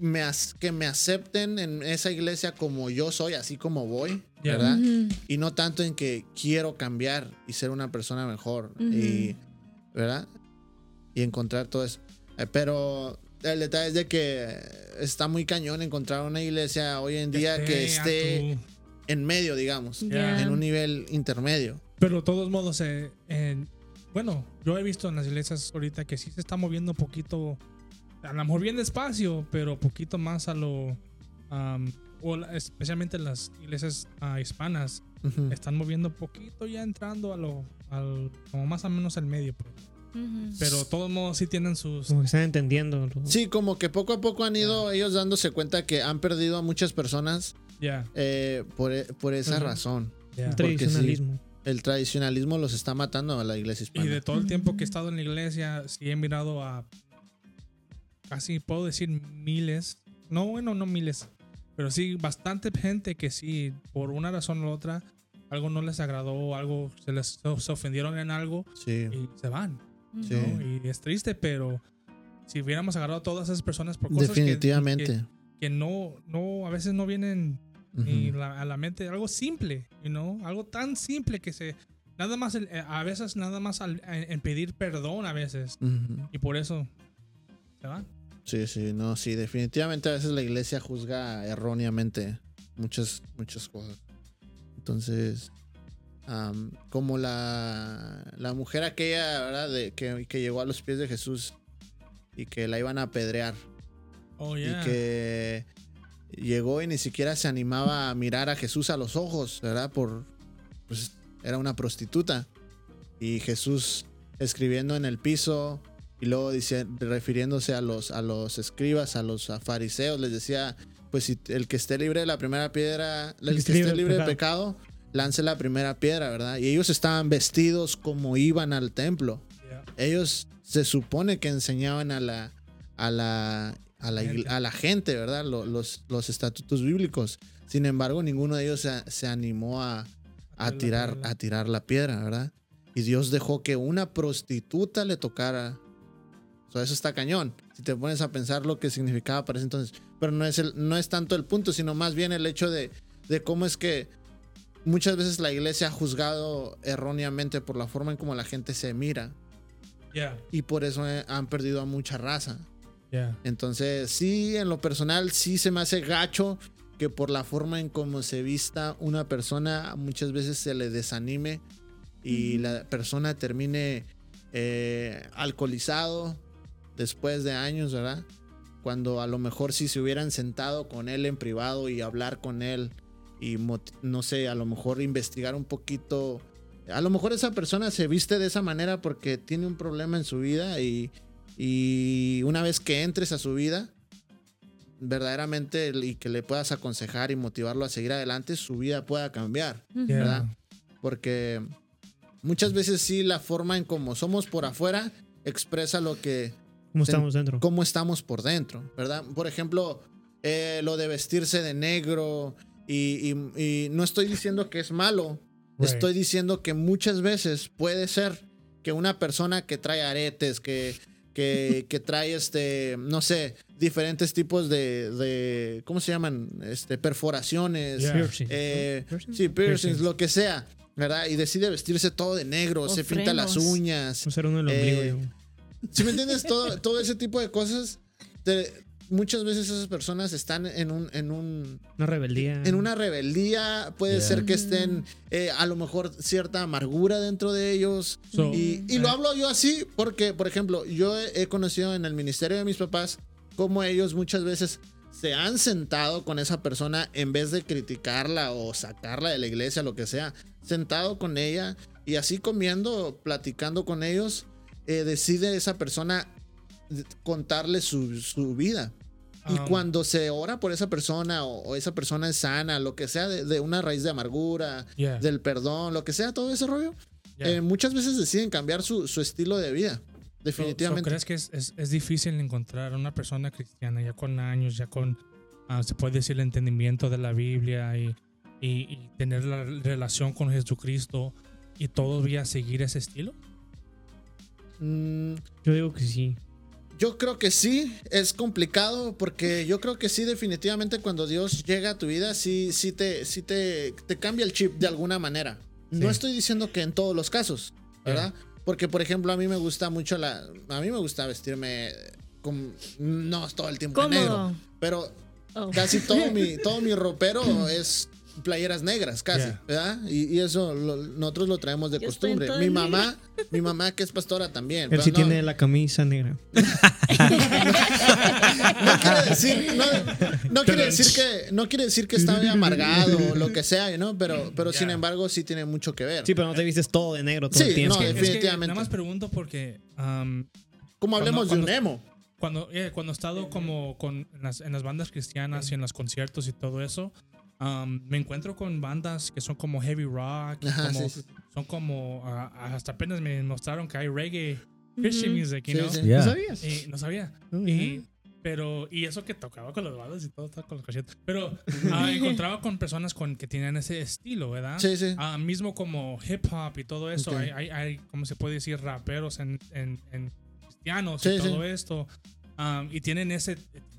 me as- que me acepten en esa iglesia como yo soy, así como voy, Yeah. ¿verdad? Y no tanto en que quiero cambiar y ser una persona mejor y ¿verdad? Y encontrar todo eso. Eh, Pero el detalle es de que está muy cañón encontrar una iglesia hoy en día que esté en medio, digamos, Yeah. en un nivel intermedio. Pero de todos modos, eh, en- bueno, yo he visto en las iglesias ahorita que sí se está moviendo un poquito, a lo mejor bien despacio, pero poquito más a lo, am, o la- especialmente en las iglesias ah, hispanas, están moviendo poquito ya entrando a lo, al, como más o menos al medio. pues. Pero de todos modos sí tienen sus... Como que están entendiendo. Sí, como que poco a poco han ido ellos dándose cuenta que han perdido a muchas personas Ya, eh, por, e- por esa razón. El sí. tradicionalismo. El tradicionalismo los está matando a la iglesia Y hispana. de todo el tiempo que he estado en la iglesia, sí he mirado a casi puedo decir miles, no bueno, no miles, pero sí bastante gente que sí, por una razón u otra, algo no les agradó, algo se les se ofendieron en algo Sí, y se van. Sí. ¿no? Y es triste, pero si hubiéramos agarrado a todas esas personas por cosas que- Definitivamente. que, que no, no, a veces no vienen ni Ujú. la- a la mente, algo simple, you know? algo tan simple que se, nada más, el- eh, a veces nada más al- en, en pedir perdón a veces, Ujú. y por eso se van. Sí, sí, no, sí, definitivamente a veces la iglesia juzga erróneamente muchas, muchas cosas. Entonces, am, como la, la mujer aquella, ¿verdad? De, que, que llegó a los pies de Jesús y que la iban a apedrear Oh, yeah. y que llegó y ni siquiera se animaba a mirar a Jesús a los ojos, ¿verdad? Por, pues era una prostituta. Y Jesús escribiendo en el piso y luego dice, refiriéndose a los, a los escribas, a los a fariseos, les decía, pues si el que esté libre de la primera piedra, el, que esté libre de pecado, lance la primera piedra, ¿verdad? Y ellos estaban vestidos como iban al templo Yeah. ellos se supone que enseñaban a la a la a la, Gente. a la gente, ¿verdad? Lo- Los, los estatutos bíblicos. Sin embargo, ninguno de ellos se, se animó a, a tirar a tirar la piedra, ¿verdad? Y Dios dejó que una prostituta le tocara. O sea, eso está cañón. Si te pones a pensar lo que significaba para ese entonces. Pero no es, el, no es tanto el punto, sino más bien el hecho de, de cómo es que muchas veces la iglesia ha juzgado erróneamente por la forma en cómo la gente se mira Yeah, y por eso eh, han perdido a mucha raza. yeah. Entonces, sí, en lo personal, sí se me hace gacho que por la forma en cómo se vista una persona, muchas veces se le desanime y la persona termine eh, alcoholizado después de años, ¿verdad? Cuando a lo mejor si se hubieran sentado con él en privado y hablar con él y no sé, a lo mejor investigar un poquito. A lo mejor esa persona se viste de esa manera porque tiene un problema en su vida y, y una vez que entres a su vida, verdaderamente y que le puedas aconsejar y motivarlo a seguir adelante, su vida pueda cambiar. Yeah. ¿verdad? Porque muchas veces sí la forma en cómo somos por afuera expresa lo que ¿Cómo estamos dentro? cómo estamos por dentro, ¿verdad? Por ejemplo, eh, lo de vestirse de negro y, y- y no estoy diciendo que es malo, Right. estoy diciendo que muchas veces puede ser que una persona que trae aretes, que, que, que trae este, no sé, diferentes tipos de, de ¿cómo se llaman? Este, perforaciones, Yeah. Eh, ¿Piercing? sí, piercings, Piercings. lo que sea, ¿verdad? Y decide vestirse todo de negro, O se pinta las frenos. uñas, ser uno del Eh, ombligo. yo. si me entiendes? Todo, todo ese tipo de cosas. te- muchas veces esas personas están en un, en un, Una rebeldía. en una rebeldía. Puede Yeah. ser que estén eh, a lo mejor cierta amargura dentro de ellos. So, Y, y lo eh, hablo yo así porque, por ejemplo, yo he, he conocido en el ministerio de mis papás cómo ellos muchas veces se han sentado con esa persona en vez de criticarla o sacarla de la iglesia, lo que sea, sentado con ella y así comiendo, platicando con ellos, eh, decide esa persona contarle su, su vida. Y Um, cuando se ora por esa persona o, o esa persona es sana, lo que sea, de, de una raíz de amargura, yeah, del perdón, lo que sea, todo ese rollo, yeah. eh, muchas veces deciden cambiar su, su estilo de vida. So- so, Definitivamente. ¿Crees que es, es, es difícil encontrar una persona cristiana ya con años, ya con, ah, se puede decir, el entendimiento de la Biblia y, y, y tener la relación con Jesucristo y todavía seguir ese estilo? Mm, Yo digo que sí. Yo creo que sí, es complicado porque yo creo que sí, definitivamente cuando Dios llega a tu vida, sí, sí, te, sí te, te cambia el chip de alguna manera. No estoy diciendo que en todos los casos, ¿verdad? Porque, por ejemplo, a mí me gusta mucho la... A mí me gusta vestirme con... No todo el tiempo de negro. Pero Oh. casi todo mi, todo mi ropero es playeras negras, casi, Yeah. ¿verdad? Y, y eso lo- nosotros lo traemos de Yo costumbre. Mi negra. mamá, mi mamá que es pastora también. Él pero sí no, tiene la camisa negra. no quiere decir, no, no quiere decir que, no quiere decir que está muy amargado o lo que sea, ¿no? Pero, pero sin embargo sí tiene mucho que ver. Sí, pero no te vistes todo de negro todo Sí, el tiempo. no, es que definitivamente. nada más pregunto porque um, Como hablemos Cuando- de un emo. cuando, eh, cuando he estado como con, en, las, en las bandas cristianas y en los conciertos y todo eso, um, me encuentro con bandas que son como heavy rock, Ajá, como- sí, sí. son como, ah, hasta apenas me mostraron que hay reggae, Christian music, you Sí, know? sí. Yeah. ¿No sabías? Y no sabía. Oh, Y, pero, y eso que tocaba con los balas y todo, estaba con los cachetes. Pero ah, encontraba con personas con, que tenían ese estilo, ¿verdad? Sí, sí. Ah, mismo como hip hop y todo eso, Ok. hay, hay, hay, ¿cómo se puede decir? Raperos en, en, en cristianos Sí, y sí. todo esto. Um, y tienen ese,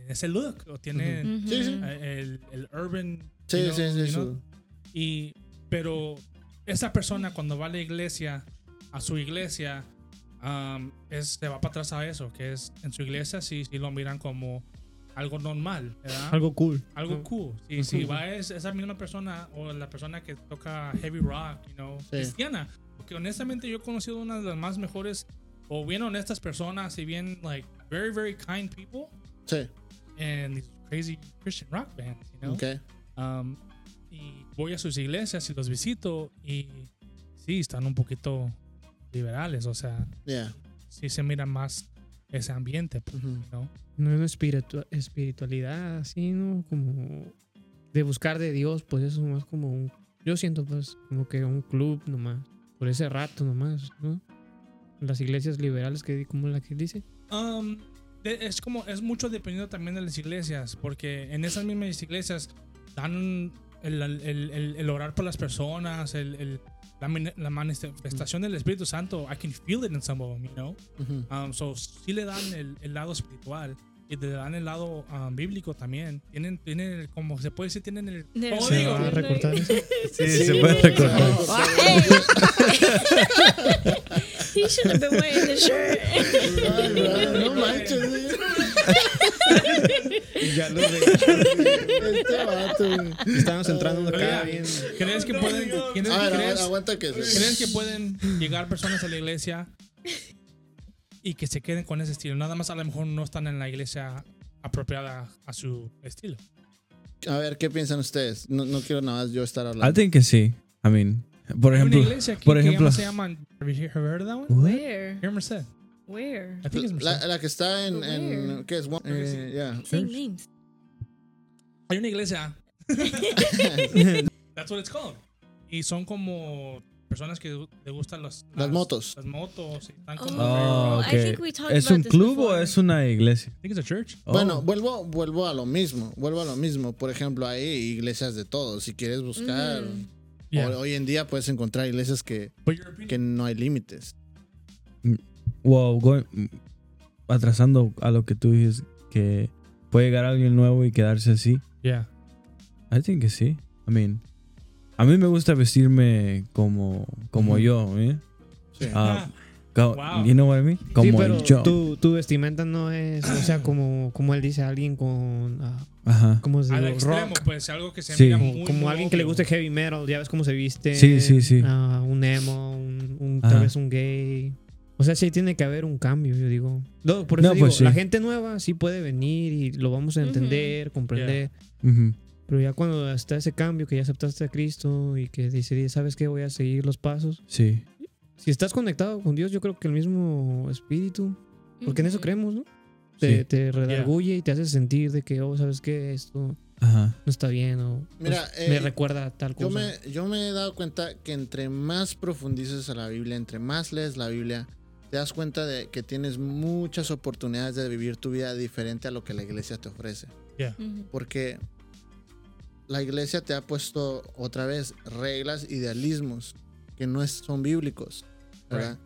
ese look, o tienen. Ujú. eh, el, el urban. Sí, you know, sí, sí. you know, y, pero esa persona cuando va a la iglesia, a su iglesia, um, es, se va para atrás a eso, que es en su iglesia sí, sí lo miran como algo normal, ¿verdad? Algo cool. Algo cool. Y si va es, esa misma persona o la persona que toca heavy rock, you know, cristiana. Porque honestamente yo he conocido una de las más mejores o bien honestas personas y bien, like, very, very kind people Sí. and these crazy Christian rock bands, you know? Ok. Um, y voy a sus iglesias y los visito y sí, están un poquito liberales, o sea, Yeah. sí se mira más ese ambiente, pues, Ujú. ¿no? No es una espiritu- espiritualidad así, ¿no? Como de buscar de Dios, pues eso es más como un... Yo siento pues como que un club nomás. Por ese rato nomás, ¿no? Las iglesias liberales que como la que dice. Um, de- es como, es mucho dependiendo también de las iglesias, porque en esas mismas iglesias dan el, el, el- el orar por las personas, el, el- la, la manifestación del Espíritu Santo. I can feel it in some of them, you know? Ujú. Um, so, sí le dan el, el lado espiritual y le dan el lado um, bíblico también. Tienen, tienen el- como se puede decir, tienen el. ¿Cómo Se a recortar eso. Sí, se puede recordar. Hey. he should have been wearing the shirt. No manches. Ya lo Este vato, güey. Estamos entrando acá bien. ¿Crees que pueden.? ¿crees, A ver, crees- agu- aguanta que se- ¿Crees que pueden llegar personas a la iglesia y que se queden con ese estilo? Nada más a lo mejor no están en la iglesia apropiada a su estilo. A ver, ¿qué piensan ustedes? No, no quiero nada más yo estar I hablando. think que sí. I mean, por Hay una ejemplo, iglesia aquí por que ejemplo, llama- se llama. Have you heard that one? Where? Here, Merced. Where? I think it's La, la que está en, en? ¿qué es? Eh, yeah. Names. Hay una iglesia. That's what it's called. Y son como personas que le gustan los, Las motos. Las motos. están como Oh, I ok. think we talked ¿Es about un this club o before. es una iglesia? I think it's a church. Oh. Bueno, vuelvo, vuelvo a lo mismo, vuelvo a lo mismo. Por ejemplo, hay iglesias de todo. Si quieres buscar, Mm. Yeah. hoy, en día puedes encontrar iglesias que, que no hay límites. Wow, going- atrasando a lo que tú dices, que puede llegar alguien nuevo y quedarse así. Yeah. I think que sí. I mean, a mí me gusta vestirme como, como yo, ¿eh? Sí. Ah, co- Wow. You know what I mean? Como sí, pero yo. tu, tu vestimenta no es, o sea, como, como él dice, alguien con, ah, Ajá. ¿cómo se Al extremo, Rock. pues algo que se Sí. mira Como, muy, como muy alguien que le guste heavy metal, ya ves cómo se viste. Sí, sí, sí. Un emo, un, tal vez un gay. O sea, sí tiene que haber un cambio, yo digo. No, por eso No, digo, pues sí. la gente nueva sí puede venir y lo vamos a entender, comprender. Ujú. Pero ya cuando está ese cambio, que ya aceptaste a Cristo y que decidí, ¿sabes qué? Voy a seguir los pasos. Sí. Si estás conectado con Dios, yo creo que el mismo espíritu, porque en eso creemos, ¿no? Te, Sí. te redarguye y te hace sentir de que, oh, ¿sabes qué? Esto Ajá. no está bien o Mira, pues, me eh, recuerda a tal cosa. Yo me, yo me he dado cuenta que entre más profundices a la Biblia, entre más lees la Biblia, te das cuenta de que tienes muchas oportunidades de vivir tu vida diferente a lo que la iglesia te ofrece. Porque la iglesia te ha puesto otra vez reglas, idealismos que no es- son bíblicos, ¿verdad?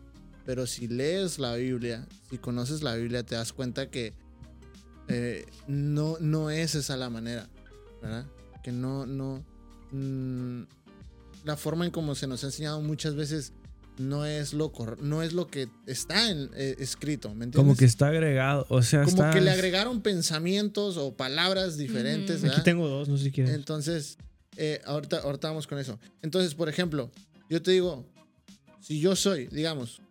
Pero si lees la Biblia, si conoces la Biblia, te das cuenta que eh, no, no es esa la manera, ¿verdad? Que no, no. mm, la forma en como se nos ha enseñado muchas veces no es lo no es lo que está en- eh, escrito, ¿me entiendes? Como que está agregado, o sea, Como está... que le agregaron pensamientos o palabras diferentes. Aquí tengo dos, no sé si quieres. Entonces, eh, ahorita, ahorita vamos con eso. Entonces, por ejemplo, yo te digo, si yo soy, digamos,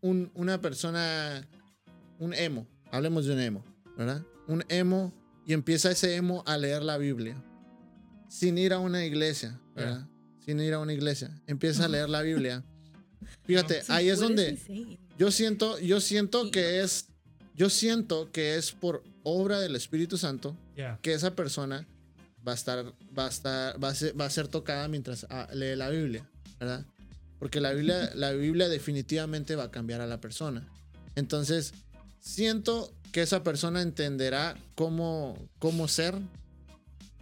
un- una persona, un emo, hablemos de un emo, ¿verdad? Un emo y empieza ese emo a leer la Biblia, sin ir a una iglesia, ¿verdad? Sin ir a una iglesia, empieza a leer la Biblia. Fíjate, ahí es donde yo siento, yo siento que es, yo siento que es por obra del Espíritu Santo Yeah. que esa persona va a estar, va a estar, va a ser, va a ser tocada mientras ah, lee la Biblia, ¿verdad? Porque la Biblia, la Biblia definitivamente va a cambiar a la persona. Entonces, siento que esa persona entenderá cómo, cómo ser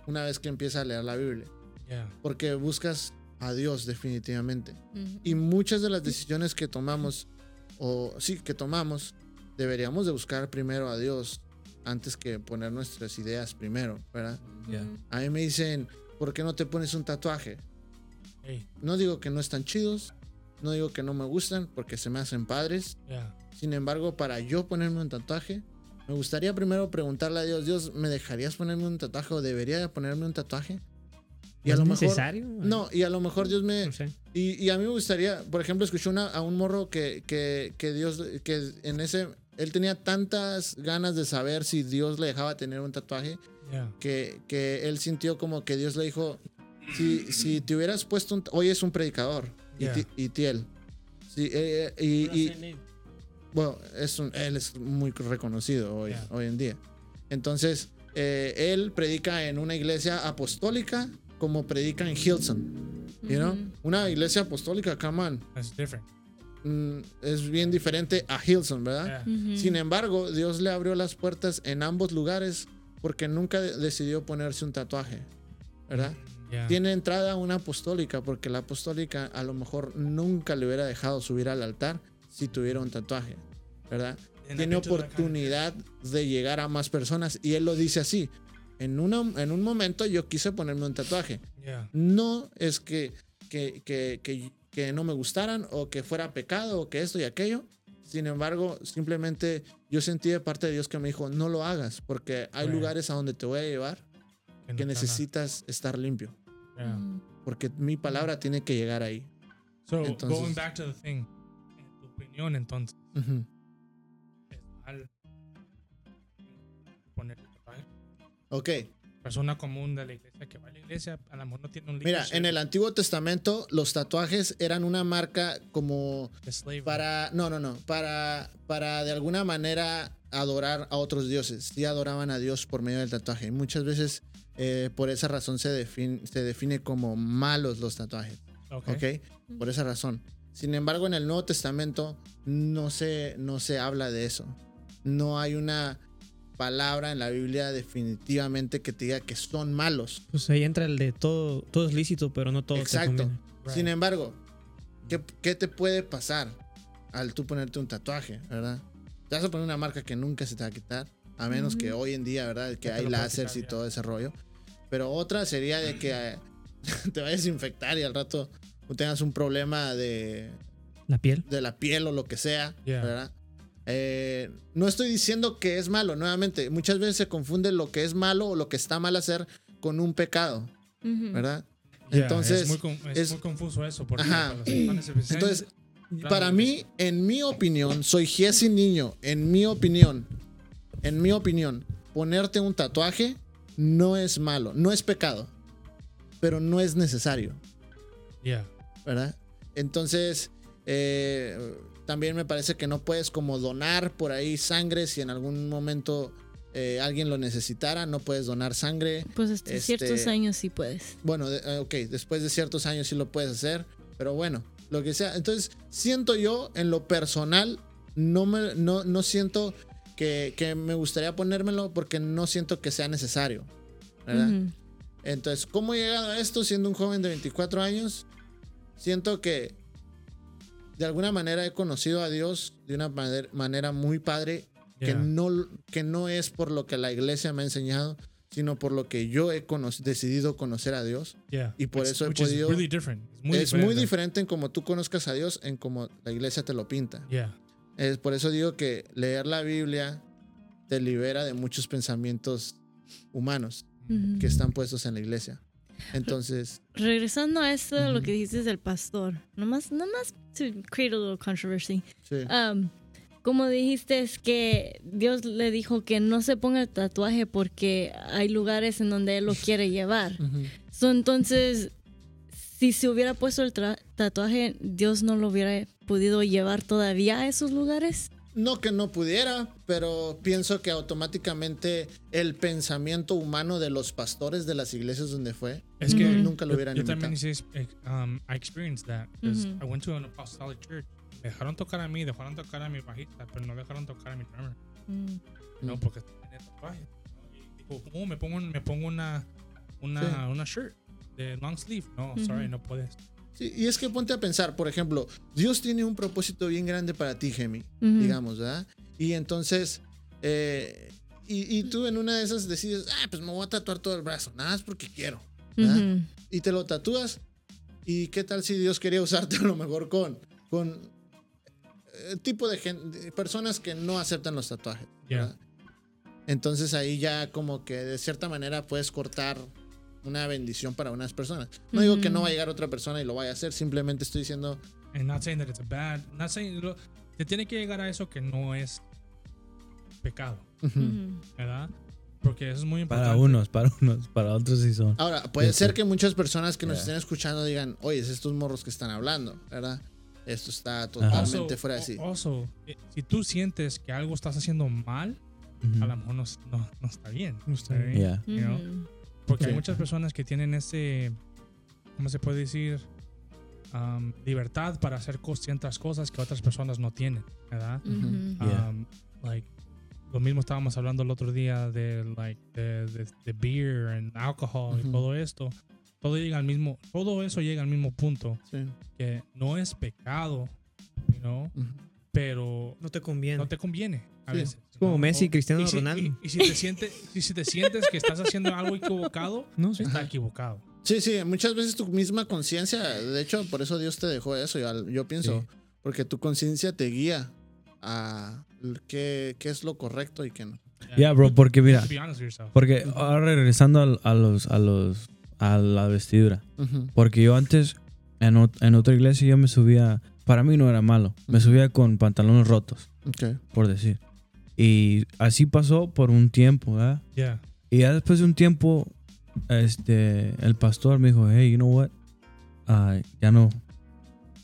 una vez que empieza a leer la Biblia. Yeah. Porque buscas a Dios definitivamente. Y muchas de las decisiones que tomamos, o sí, que tomamos, deberíamos de buscar primero a Dios antes que poner nuestras ideas primero, ¿verdad? Yeah. A mí me dicen, ¿por qué no te pones un tatuaje? Hey. No digo que no están chidos, no digo que no me gustan porque se me hacen padres. Yeah. Sin embargo, para yo ponerme un tatuaje, me gustaría primero preguntarle a Dios, Dios, ¿me dejarías ponerme un tatuaje o debería de ponerme un tatuaje? Y a ¿Es lo mejor... necesario? No, y a lo mejor Dios me... No sé. Y, y a mí me gustaría, por ejemplo, escuché una- a un morro que, que, que Dios, que en ese, él tenía tantas ganas de saber si Dios le dejaba tener un tatuaje, Yeah. que, que él sintió como que Dios le dijo, si, si te hubieras puesto un... Hoy es un predicador, y Yeah. y Tiel. Sí, eh, eh, y, y- bueno, es un- él es muy reconocido hoy, Yeah. hoy en día. Entonces, eh, él predica en una iglesia apostólica como predica en Hilson. You know? Ujú. Una iglesia apostólica, come on, That's different. mm, es bien diferente a Hilson, ¿verdad? Yeah. Sin embargo, Dios le abrió las puertas en ambos lugares porque nunca de- decidió ponerse un tatuaje, ¿verdad? Yeah. Tiene entrada a una apostólica porque la apostólica a lo mejor nunca le hubiera dejado subir al altar si tuviera un tatuaje, ¿verdad? Tiene oportunidad de llegar a más personas y él lo dice así. En, una, en un momento yo quise ponerme un tatuaje. Yeah. No es que, que, que, que, que no me gustaran o que fuera pecado o que esto y aquello. Sin embargo, simplemente yo sentí de parte de Dios que me dijo, no lo hagas porque hay Right. lugares a donde te voy a llevar que not- necesitas estar limpio. Yeah. Porque mi palabra tiene que llegar ahí. So, Entonces- going back to the thing, en tu opinión, entonces, Ujú. es mal Ok, Persona común de la iglesia que va a la iglesia, a lo mejor no tiene un mira, leadership en el Antiguo Testamento los tatuajes eran una marca como para, no, no, no, para, para de alguna manera adorar a otros dioses. Sí adoraban a Dios por medio del tatuaje. Y muchas veces eh, por esa razón se define, se define como malos los tatuajes. Okay. ¿ok? Por esa razón. Sin embargo, en el Nuevo Testamento no se, no se habla de eso. No hay una palabra en la Biblia definitivamente que te diga que son malos. Pues ahí entra el de todo, todo es lícito, pero no todo te Exacto. Sin embargo, ¿qué, qué te puede pasar al tú ponerte un tatuaje, verdad? Te vas a poner una marca que nunca se te va a quitar, a menos que hoy en día, ¿verdad? Que hay quitar, y todo ese rollo. Pero otra sería de que eh, te vayas a infectar y al rato tengas un problema de, La piel. de la piel o lo que sea, Yeah. ¿verdad? Eh, no estoy diciendo que es malo, nuevamente, muchas veces se confunde lo que es malo o lo que está mal hacer con un pecado. ¿verdad? Yeah, Entonces, es muy, con- es es- muy confuso eso. Porque Ajá. Entonces, Claro, para mí, en mi opinión, soy Jesse Niño, en mi opinión, en mi opinión, ponerte un tatuaje no es malo, no es pecado, pero no es necesario. yeah. ¿verdad? Entonces, eh, también me parece que no puedes como donar por ahí sangre si en algún momento eh, alguien lo necesitara, no puedes donar sangre. Pues hasta Este- ciertos años sí puedes. Bueno, de- eh, ok, después de ciertos años sí lo puedes hacer, pero bueno, lo que sea. Entonces, siento yo en lo personal, no, me, no, no siento que, que me gustaría ponérmelo porque no siento que sea necesario, ¿verdad? Entonces, ¿cómo he llegado a esto siendo un joven de 24 años? Siento que de alguna manera he conocido a Dios de una maner- manera muy padre que, Yeah. no, que no es por lo que la iglesia me ha enseñado, sino por lo que yo he cono- decidido conocer a Dios. Yeah. Y por It's- eso he podido- really different. Muy es diferente. muy diferente en cómo tú conozcas a Dios, en cómo la iglesia te lo pinta. Yeah. Es por eso digo que leer la Biblia te libera de muchos pensamientos humanos Ujú. que están puestos en la iglesia. Entonces, Regresando a esto, lo Ujú. que dices del pastor, nomás, nomás to create a little controversy. sí. Um, como dijiste, es que Dios le dijo que no se ponga el tatuaje porque hay lugares en donde Él lo quiere llevar. Ujú. So, entonces, si se hubiera puesto el tatuaje, Dios no lo hubiera podido llevar todavía a esos lugares. No que no pudiera, pero pienso que automáticamente el pensamiento humano de los pastores de las iglesias donde fue, Es que Ujú. nunca lo yo, hubieran yo también imitado. hice, eh, um, I experienced that. 'cause Ujú. I went to an apostolic church. Dejaron tocar a mí, dejaron tocar a mi bajista, pero no dejaron tocar a mi drummer. Mm. No, Mm. porque dijo, "Oh, me pongo, me pongo una, una, Sí. una shirt de long sleeve. No, Ujú. sorry, no puedes. Sí, y es que ponte a pensar, por ejemplo, Dios tiene un propósito bien grande para ti, Gemi, digamos, ¿verdad? Y entonces, eh, y, y tú en una de esas decides, ah, pues me voy a tatuar todo el brazo, nada más porque quiero, ¿verdad? Y te lo tatúas, y qué tal si Dios quería usarte a lo mejor con, con eh, tipo de, personas que no aceptan los tatuajes. Entonces ahí ya como que de cierta manera puedes cortar una bendición para unas personas. No digo que no va a llegar otra persona y lo vaya a hacer, simplemente estoy diciendo And not saying that it's bad. Not saying. lo- Te tiene que llegar a eso que no es pecado. ¿verdad? Porque eso es muy importante. Para unos, para unos, para otros sí son. Ahora, puede Sí, ser sí. que muchas personas que nos Yeah. estén escuchando digan, oye, es estos morros que están hablando, ¿verdad? Esto está totalmente Also, fuera de sí. al- also, eh, si tú sientes que algo estás haciendo mal, Ujú. a lo mejor no, no, no está bien. No está ¿está bien. Yeah. You know? Porque hay Sí. muchas personas que tienen ese, ¿cómo se puede decir? Um, libertad para hacer ciertas cosas que otras personas no tienen, ¿verdad? Ujú. Yeah. Um, like, lo mismo estábamos hablando el otro día de, like, de, de- de beer and alcohol y todo esto. Todo llega al mismo, todo eso llega al mismo punto Sí. que no es pecado, you know, Ujú. pero No te conviene. no te conviene a Sí. veces. es como. Messi Cristiano y si, Ronaldo. y- y si te sientes, y si te sientes que estás haciendo algo equivocado, no, sí. está equivocado. Sí, sí, muchas veces tu misma conciencia, de hecho, por eso Dios te dejó eso, yo, yo pienso, porque tu conciencia te guía a qué, qué es lo correcto y qué no. Yeah, bro, porque mira, porque ahora regresando a, los, a los, a la vestidura. Porque yo antes, en, ot- en otra iglesia, yo me subía, para mí no era malo, me subía con pantalones rotos, Ok. por decir. Y así pasó por un tiempo, ¿verdad? Yeah. Y ya después de un tiempo, este, el pastor me dijo, hey, you know what? Ah, ya no.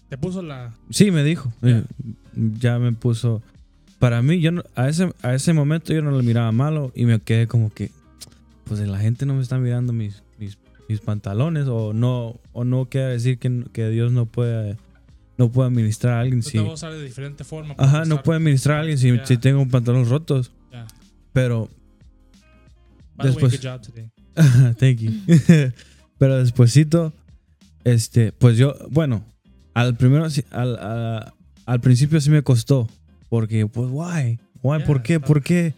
Te puso la. Sí, me dijo. Yeah. Ya me puso. Para mí, yo no- a, ese, a ese momento yo no lo miraba malo y me quedé como que, pues la gente no me está mirando mis, mis, mis pantalones o no, o no quiere decir que, que Dios no puede, no puede administrar a alguien si... te vas a usar de diferente forma. Ajá, no puede administrar a alguien si, Yeah. si tengo pantalones rotos. Yeah. Pero By the way, después- good job today. Thank you. Pero despuesito, este, pues yo, bueno, al primero, al, a- al principio sí me costó. Porque, pues, why? Why? Yeah, ¿Por qué? ¿Por qué?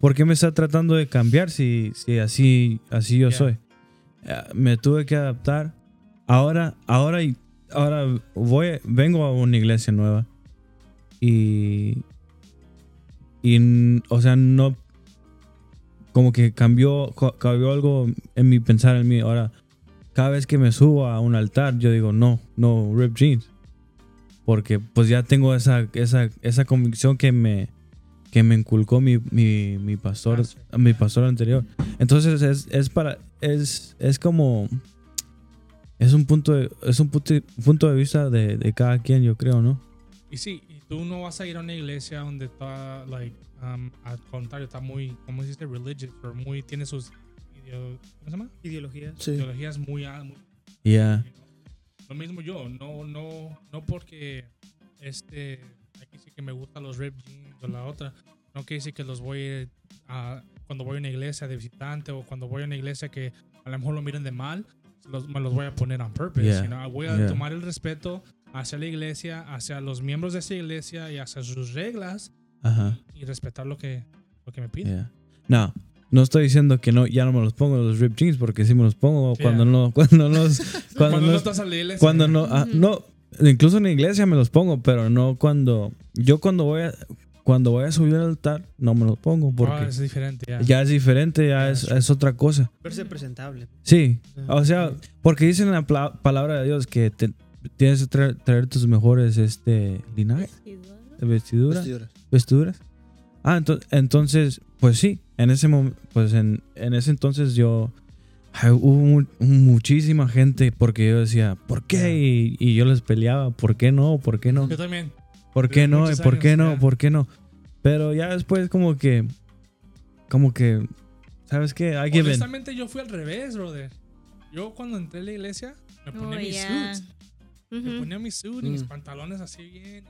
¿Por qué me está tratando de cambiar si, si así, así yo soy? Me tuve que adaptar. Ahora, ahora, y- ahora voy, vengo a una iglesia nueva. Y, y, o sea, no, como que cambió, cambió algo en mi pensar en mí. Ahora, cada vez que me subo a un altar, yo digo, no, no, rip jeans. Porque pues ya tengo esa, esa, esa convicción que me, que me inculcó mi, mi, mi Pastor. mi pastor anterior. Entonces es, es para, es, es como, es un punto de, es un punto, punto de vista de, de cada quien, yo creo, ¿no? Y sí, y tú no vas a ir a una iglesia donde está, like, um, al contrario, está muy, ¿cómo se dice? Religious, o muy, tiene sus, ideo- ¿cómo se llama? Ideologías. Sí. Ideologías muy, al- muy Yeah. you know. Lo mismo yo, no, no, no porque este, aquí sí que me gustan los rip jeans o la otra, no quiere decir que los voy a, cuando voy a una iglesia de visitante o cuando voy a una iglesia que a lo mejor lo miren de mal, los- me los voy a poner on purpose. Yeah, you know. Voy a yeah. tomar el respeto hacia la iglesia, hacia los miembros de esa iglesia y hacia sus reglas Ajá. y respetar lo que, lo que me piden. Yeah. No, no estoy diciendo que no, ya no me los pongo los rip jeans porque sí me los pongo Yeah. cuando no, cuando no, cuando, Cuando, no, estás a la iglesia. cuando no, ah, no, incluso en la iglesia me los pongo, pero no cuando, yo cuando voy a, cuando voy a subir al altar no me los pongo Ah, porque es diferente, ya. ya es diferente, ya es, otra cosa. Verse presentable. Sí, o sea, porque dicen en la palabra de Dios que te- tienes que traer, traer tus mejores este linaje, vestiduras, Vestiduras. vestiduras. Ah, ento- entonces, pues sí, en ese momento, pues en, en ese entonces yo ay, hubo mu- muchísima gente porque yo decía, ¿por qué? Y, y yo les peleaba, ¿por qué no? ¿Por qué no? Yo también. ¿Por qué no? ¿Y muchos por qué años, no? ya. ¿Por qué no? Pero ya después como que, como que, ¿sabes qué? I give in. Honestamente, yo fui al revés, brother. Yo cuando entré a la iglesia, me ponía Oh, mi yeah. suit. Me Ujú. ponía mi suit y mis Mm. pantalones así bien.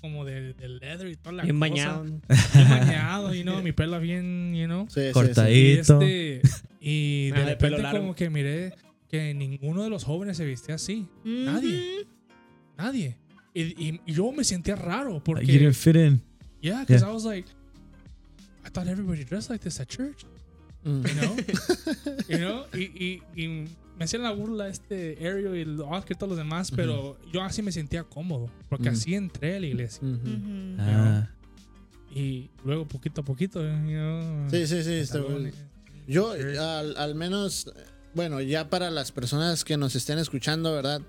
Como de, de leather y toda la Bien cosa. bañado. Bien bañado, you know, mi pelo bien, you know. Sí, sí, sí. Y, Cortadito. este, y de Ah, pelo repente largo. como que miré que ninguno de los jóvenes se vestía así. Nadie. Nadie. Y, y- y yo me sentía raro You porque... didn't fit in. Yeah, because Yeah. I was like, I thought everybody dressed like this at church, Mm. you know? you know? Y, y, y me hacían la burla este Ariel y el Oscar y todos los demás, pero yo así me sentía cómodo, porque Ujú. así entré a la iglesia. Ujú. Ujú. Ah, Y luego poquito a poquito, you know, Sí, sí, sí. está pantalones. bien. Yo, al, al menos, bueno, ya para las personas que nos estén escuchando, ¿verdad?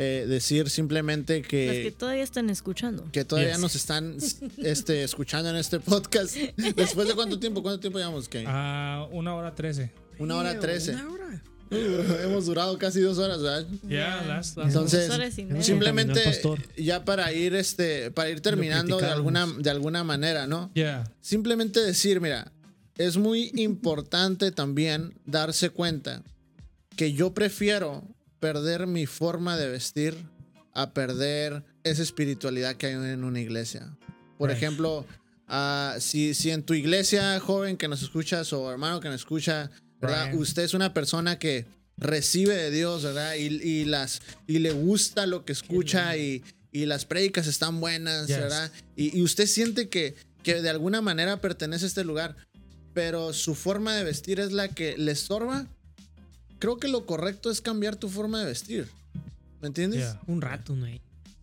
Eh, decir simplemente Los que que, todavía están escuchando. que todavía Yes. nos están este, escuchando en este podcast. ¿Después de cuánto tiempo? ¿Cuánto tiempo llevamos? ¿Qué? Ah, una hora trece. Una hora trece. Una hora. Hemos durado casi dos horas, ¿verdad? Yeah, that's, that's Entonces, Dos horas. Simplemente ya para ir este para ir terminando de alguna de alguna manera, ¿no? yeah, Simplemente decir, mira, es muy importante también darse cuenta que yo prefiero perder mi forma de vestir a perder esa espiritualidad que hay en una iglesia. Por Right. ejemplo, ah, si, si en tu iglesia, joven que nos escuchas o hermano que nos escucha, ¿verdad? Right. Usted es una persona que recibe de Dios, ¿verdad? Y, y las, y le gusta lo que escucha y, y las prédicas están buenas, Yes. ¿verdad? Y, y usted siente que, que de alguna manera pertenece a este lugar, pero su forma de vestir es la que le estorba. Creo que lo correcto es cambiar tu forma de vestir. ¿Me entiendes? yeah. Un rato, ¿no?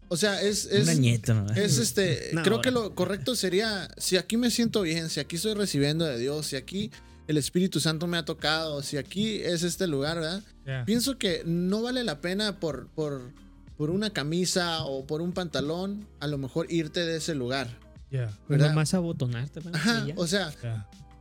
O sea, es, es, añito, ¿no? es este, creo que lo correcto sería, si aquí me siento bien, si aquí estoy recibiendo de Dios, si aquí el Espíritu Santo me ha tocado, si aquí es este lugar, ¿verdad? yeah. Pienso que no vale la pena por, por, por una camisa o por un pantalón, a lo mejor irte de ese lugar, Yeah, ¿verdad? Nomás abotonarte. ¿verdad? Ajá, ya. o sea,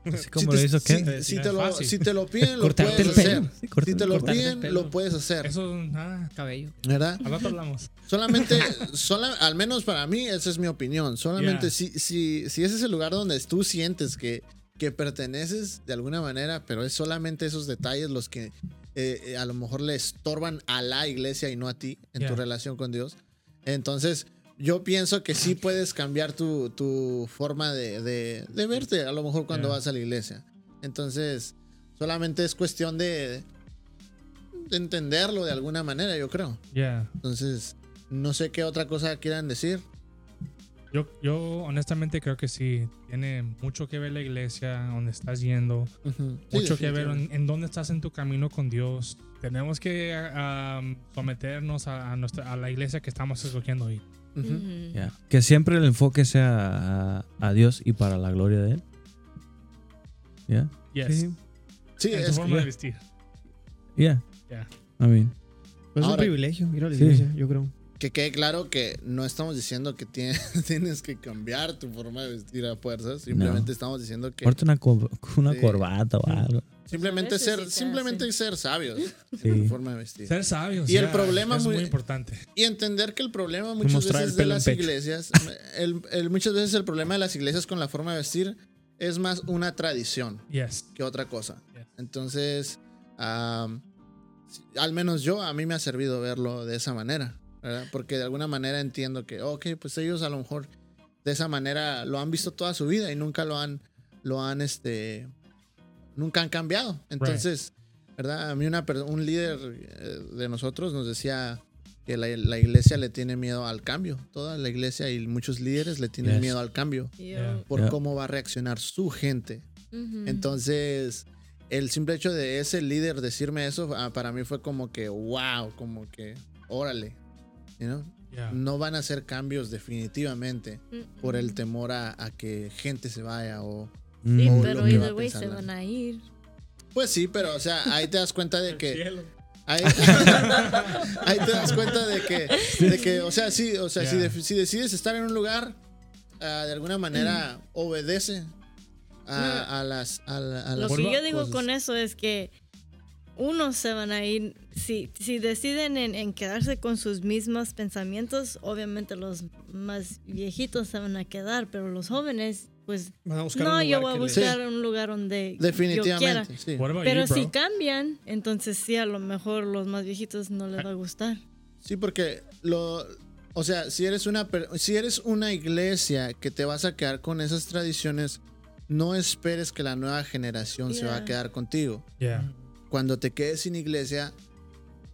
Así si como te, lo hizo si- Ken. si te lo, si te lo piden, lo Cortarte puedes el pelo. hacer. Sí, corta- Si te lo piden, lo puedes hacer, Eso, ah, Cabello. ¿verdad? hablamos. Solamente, sola- al menos para mí, esa es mi opinión. Solamente Yeah. si, si, si ese es el lugar donde tú sientes que, que perteneces de alguna manera, pero es solamente esos detalles los que eh, eh, a lo mejor le estorban a la iglesia y no a ti en tu relación con Dios. Entonces, yo pienso que sí puedes cambiar tu, tu forma de, de- de verte, a lo mejor cuando Yeah. vas a la iglesia. Entonces, solamente es cuestión de, de entenderlo de alguna manera, yo creo. Yeah. Entonces, no sé qué otra cosa quieran decir. Yo, yo honestamente creo que sí, tiene mucho que ver la iglesia, donde estás yendo. Sí, mucho que ver en, dónde estás en tu camino con Dios. Tenemos que ah, um, someternos a, a nuestra, a la iglesia que estamos escogiendo ir. Ujú. Ya. Que siempre el enfoque sea a, a Dios y para la gloria de Él. ¿Ya? Yes. Sí. Sí, en tu es, forma de vestir. Yeah. Yeah. I mean, Pues es un privilegio ir a la Sí. iglesia, yo creo. Que quede claro que no estamos diciendo que tiene- tienes que cambiar tu forma de vestir a fuerzas. Simplemente No. estamos diciendo que porta una, co- una Sí. corbata o algo. simplemente ser, sí simplemente ser sabios en Sí. tu forma de vestir. Ser sabios. Y el problema es muy- muy, importante. Y entender que el problema muchas veces de en las iglesias, el, el- muchas veces el problema de las iglesias con la forma de vestir es más una tradición. Yes. que otra cosa. Yes. Entonces, al menos yo, a mí me ha servido verlo de esa manera, ¿verdad? Porque de alguna manera entiendo que, ok, pues ellos a lo mejor de esa manera lo han visto toda su vida y nunca lo han, lo han, este, nunca han cambiado. Entonces, ¿verdad? A mí una, un líder eh, de nosotros nos decía que la, la iglesia le tiene miedo al cambio. Toda la iglesia y muchos líderes le tienen Yes. miedo al cambio Yeah. por Yeah. cómo va a reaccionar su gente. Entonces, el simple hecho de ese líder decirme eso, ah, para mí fue como que, wow, como que, órale, you know? Yeah. No van a hacer cambios definitivamente Mm, por mm. el temor a, a que gente se vaya o... Sí, Mm. o pero either way se van a ir. Pues sí, pero o sea, ahí te das cuenta de que... Ahí, ahí te das cuenta de que, de que, o sea, sí, o sea, si, Yeah. de- si decides estar en un lugar, ah, de alguna manera obedece a, a las... A, Lo las que yo digo cosas. con eso es que unos se van a ir, si, si deciden en, en quedarse con sus mismos pensamientos, obviamente los más viejitos se van a quedar, pero los jóvenes, pues Van a buscar no, un yo voy a les- buscar un lugar donde yo quiera. Definitivamente, sí. Pero you, si cambian, entonces sí, a lo mejor los más viejitos no les va a gustar. Sí, porque lo, o sea, si eres una, per- si eres una iglesia que te vas a quedar con esas tradiciones, no esperes que la nueva generación se va a quedar contigo. Yeah. Cuando te quedes sin iglesia,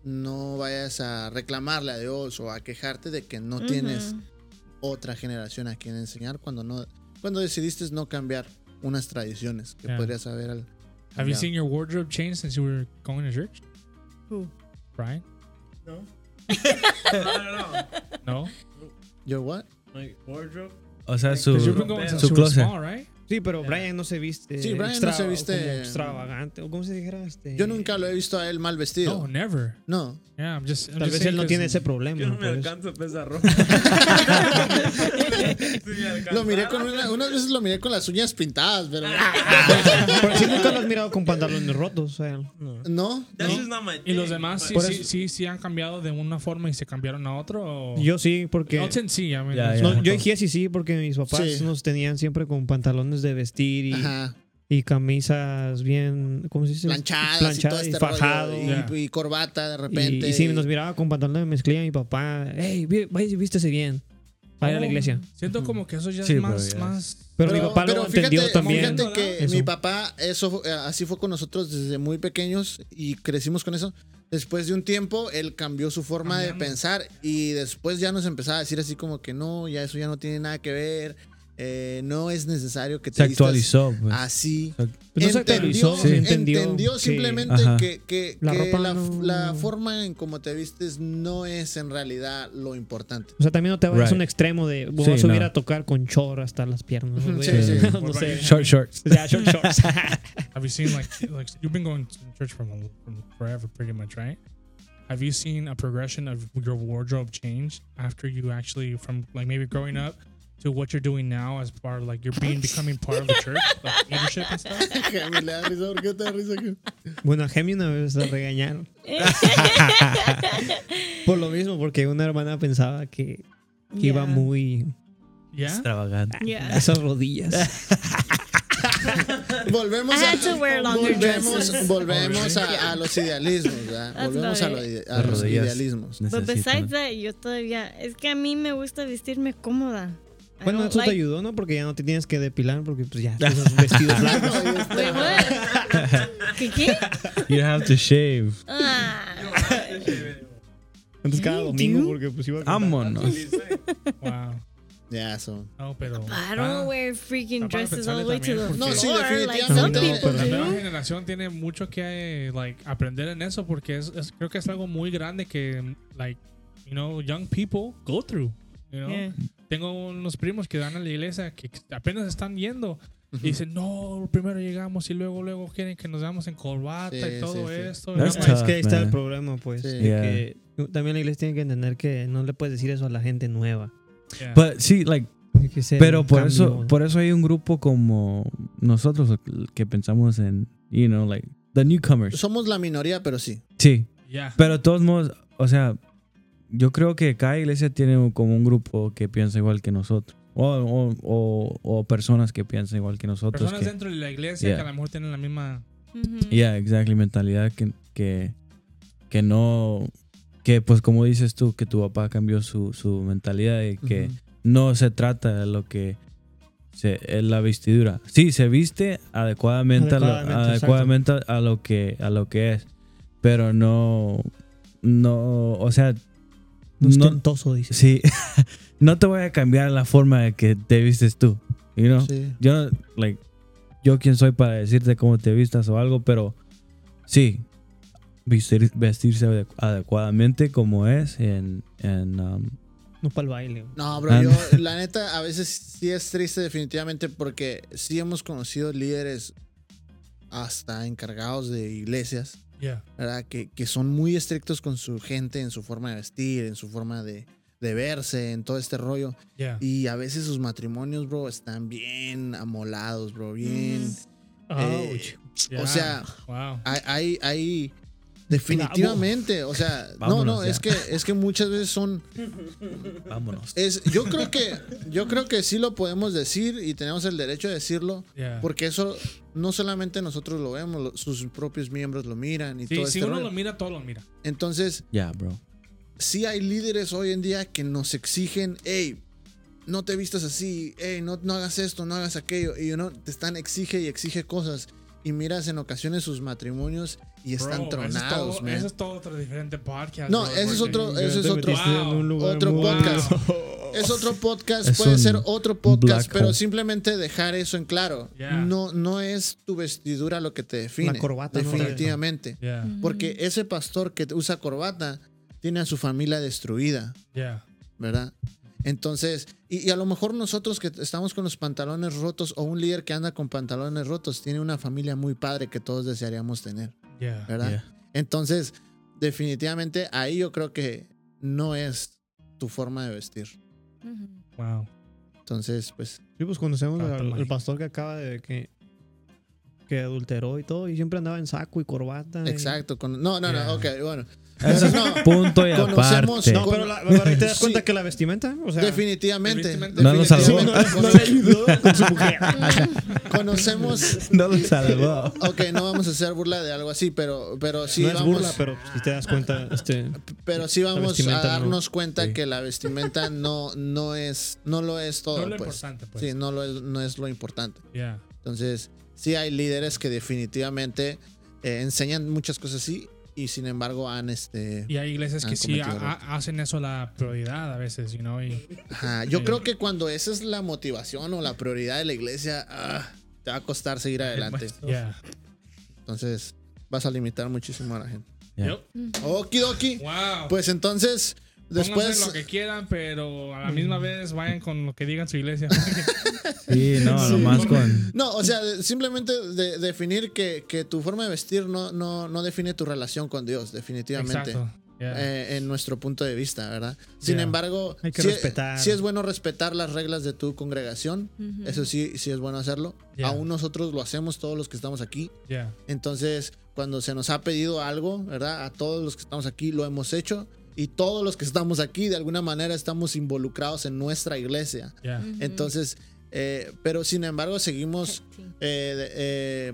no vayas a reclamarle a Dios o a quejarte de que no tienes otra generación a quien enseñar cuando no, cuando decidiste no cambiar unas tradiciones que Yeah. podrías haber. al- Have you cambiado. seen your wardrobe change since you were going to church? Who? Brian? No. no, no, no. No? Your what? My wardrobe. O sea, su, Because you've been going since su you were closet. small, right? Sí, pero Brian no se viste. Sí, Brian no se viste- como extravagante. O como se dijera. Este, Yo nunca lo he visto a él mal No, vestido. never. No. Yeah, I'm just. I'm Tal vez él no tiene ese problema. Yo no me alcanzo a pesar ropa. Lo miré con una- unas veces lo miré con las uñas pintadas, pero Pero sí nunca lo has mirado con pantalones rotos. O sea, no. no. No. ¿Y los demás sí, sí, sí, sí han cambiado de una forma y se cambiaron a otro? O... Yo sí, porque. Sí, Ya. No, yo dije sí, sí, porque mis papás Sí. nos tenían siempre con pantalones de vestir y, Ajá. y camisas bien, ¿cómo se dice? Planchadas, Planchadas y y, todo este fajado. rollo, y, Yeah. y corbata de Y, repente. y sí, nos miraba con pantalones de mezclilla mi papá. Hey, vaya y vístese bien. Para ir a la Oh, iglesia. Siento como que eso ya Sí, es pero más, ya más... Pero, mi papá lo pero entendió fíjate, también. Fíjate que Eso. mi papá, eso eh, así fue con nosotros desde muy pequeños y crecimos con eso. Después de un tiempo, él cambió su forma de pensar y después ya nos empezaba a decir así como que no, ya eso ya no tiene nada que ver. Eh, no es necesario que te Se actualizó, pues. así. Pues no se actualizó, Sí. entendió. entendió que- simplemente Ajá. que, que- La que ropa la, no- la forma en cómo te vistes no es en realidad lo importante. O sea, también no te vayas a Right. un extremo de voy Sí, a subir no. a tocar con chor hasta las piernas. Güey. sí, sí. no sé. Short shorts. Ya, short shorts. Have you seen like like you've been going to church from, from forever, pretty much, right? Have you seen a progression of your wardrobe change after you actually from like maybe growing up to what you're doing now as part of like you're being becoming part of the church, like leadership and stuff? Me le da risa, ¿por qué te da risa? bueno, a Gemi una vez la regañaron. Por lo mismo, porque una hermana pensaba que, que iba Yeah. muy Yeah. Extravagante. Yeah. esas rodillas. Volvemos a, volvemos, volvemos a, a los idealismos, Volvemos a, lo a los idealismos. But Necesitan- besides that, yo todavía. Es que a mí me gusta vestirme cómoda. Bueno, eso te like- ayudó, ¿no? Porque ya no te tienes que depilar porque pues ya usas vestidos blancos. Wait, what? ¿Qué qué? You have to shave. Ah. Entonces cada domingo porque pues iba a. Vámonos. Wow. Ya, eso. No, pero. I don't ah, wear freaking dresses all the way to the No, floor sí, like definitivamente. some No, people La nueva generación tiene mucho que like aprender en eso porque es, es- creo que es algo muy grande que like you know young people go through. You know? Yeah. Tengo unos primos que van a la iglesia que apenas están yendo y dicen no primero llegamos y luego luego quieren que nos veamos en corbata Sí, y todo sí, sí. esto. No, like, es que ahí está man. el problema, pues. Yeah. que también la iglesia tiene que entender que no le puedes decir eso a la gente nueva. yeah. But sí, like, pero por cambio. eso, por eso hay un grupo como nosotros que pensamos en, you know, like the newcomers. Somos la minoría, pero sí. Sí, yeah. pero de todos modos, o sea, yo creo que cada iglesia tiene como un grupo que piensa igual que nosotros. O, o, o, o personas que piensan igual que nosotros. Personas que- dentro de la iglesia Yeah. que a lo mejor tienen la misma Mhm. Yeah, exactly. Mentalidad que, que, que no. Que, pues, como dices tú, que tu papá cambió su, su mentalidad y que Ujú. no se trata de lo que. Se, es la vestidura. Sí, se viste adecuadamente, a lo- Adecuadamente, adecuadamente a, lo que, a lo que es. Pero no. No. O sea. No No, ostentoso, dice. sí. no te voy a cambiar la forma de que te vistes tú. You know? Sí. yo, like, yo quién soy para decirte cómo te vistas o algo, pero sí, vestir- vestirse ade- adecuadamente como es en, en, um, No para el baile. No, bro, Ah, yo, la neta, a veces sí es triste definitivamente porque sí hemos conocido líderes hasta encargados de iglesias, yeah. ¿verdad? Que, que son muy estrictos con su gente en su forma de vestir, en su forma de, de verse, en todo este rollo. Yeah. Y a veces sus matrimonios, bro, están bien amolados, bro, bien... Eh, Yeah. O sea, wow. hay, hay, hay, Definitivamente, o sea, no, Vámonos no, ya. es que es que muchas veces son Vámonos. es yo creo que yo creo que sí lo podemos decir y tenemos el derecho de decirlo Yeah. porque eso no solamente nosotros lo vemos, sus propios miembros lo miran y Sí, todo si este uno rollo. lo mira, todo lo mira. Entonces, Ya, bro. sí hay líderes hoy en día que nos exigen, hey, no te vistas así, hey, no, no hagas esto, no hagas aquello. Y uno te están exige y exige cosas. Y miras en ocasiones sus matrimonios y están Bro, eso es tronados, todo-. Eso es todo otro diferente podcast. No, bro, ese es otro, es otro, otro podcast. Wow. Es otro podcast, Es puede ser otro podcast, pero hole. simplemente dejar eso en claro. Yeah. No, no es tu vestidura lo que te define. La corbata, no. definitivamente. Yeah, Porque ese pastor que usa corbata tiene a su familia destruida. yeah. ¿verdad? Entonces, y, y a lo mejor nosotros que estamos con los pantalones rotos o un líder que anda con pantalones rotos tiene una familia muy padre que todos desearíamos tener, Yeah. ¿verdad? Yeah. Entonces, definitivamente ahí yo creo que no es tu forma de vestir. Wow. Entonces, pues, Sí, pues conocemos Ah, al pastor que acaba de que que adulteró y todo y siempre andaba en saco y corbata. y- exacto. con- no, no, Yeah. no, ok, bueno. Eso es No, punto y conocemos- aparte. No, pero, la, pero ahí te das Sí. cuenta que la vestimenta, o sea, definitivamente. Definitivamente. No lo salvó. definitivamente con su mujer. conocemos. no lo salvó. Ok, no vamos a hacer burla de algo así, pero, pero sí no es vamos. burla, pero si te das cuenta, este, Pero sí vamos a vestimenta no. darnos cuenta Sí. que la vestimenta no, no es, no lo es todo. No es lo pues. importante, pues. Sí, no lo es, no es lo importante. Yeah. Entonces, sí hay líderes que definitivamente eh, enseñan muchas cosas así y sin embargo han este. Y hay iglesias que sí hacen eso la prioridad a veces, you know, y Ajá, Yo creo que cuando esa es la motivación o la prioridad de la iglesia, ah, te va a costar seguir adelante. yeah. Entonces, vas a limitar muchísimo a la gente. Yeah. Yup. Okidoki. Wow. Pues entonces, después. lo que quieran, pero a la misma vez vayan con lo que digan su iglesia. Sí, no, nomás con. No, o sea, simplemente de, definir que, que tu forma de vestir no, no, no define tu relación con Dios, definitivamente. Exacto. Yeah. eh, en nuestro punto de vista, ¿verdad? Sin Yeah. embargo, Hay que sí, respetar. sí es bueno respetar las reglas de tu congregación. Ujú. Eso sí, sí es bueno hacerlo. Yeah. Aún nosotros lo hacemos, todos los que estamos aquí. yeah. Entonces, cuando se nos ha pedido algo, ¿verdad? A todos los que estamos aquí lo hemos hecho. Y todos los que estamos aquí, de alguna manera, estamos involucrados en nuestra iglesia. Yeah. Entonces, eh, pero sin embargo, seguimos eh, eh,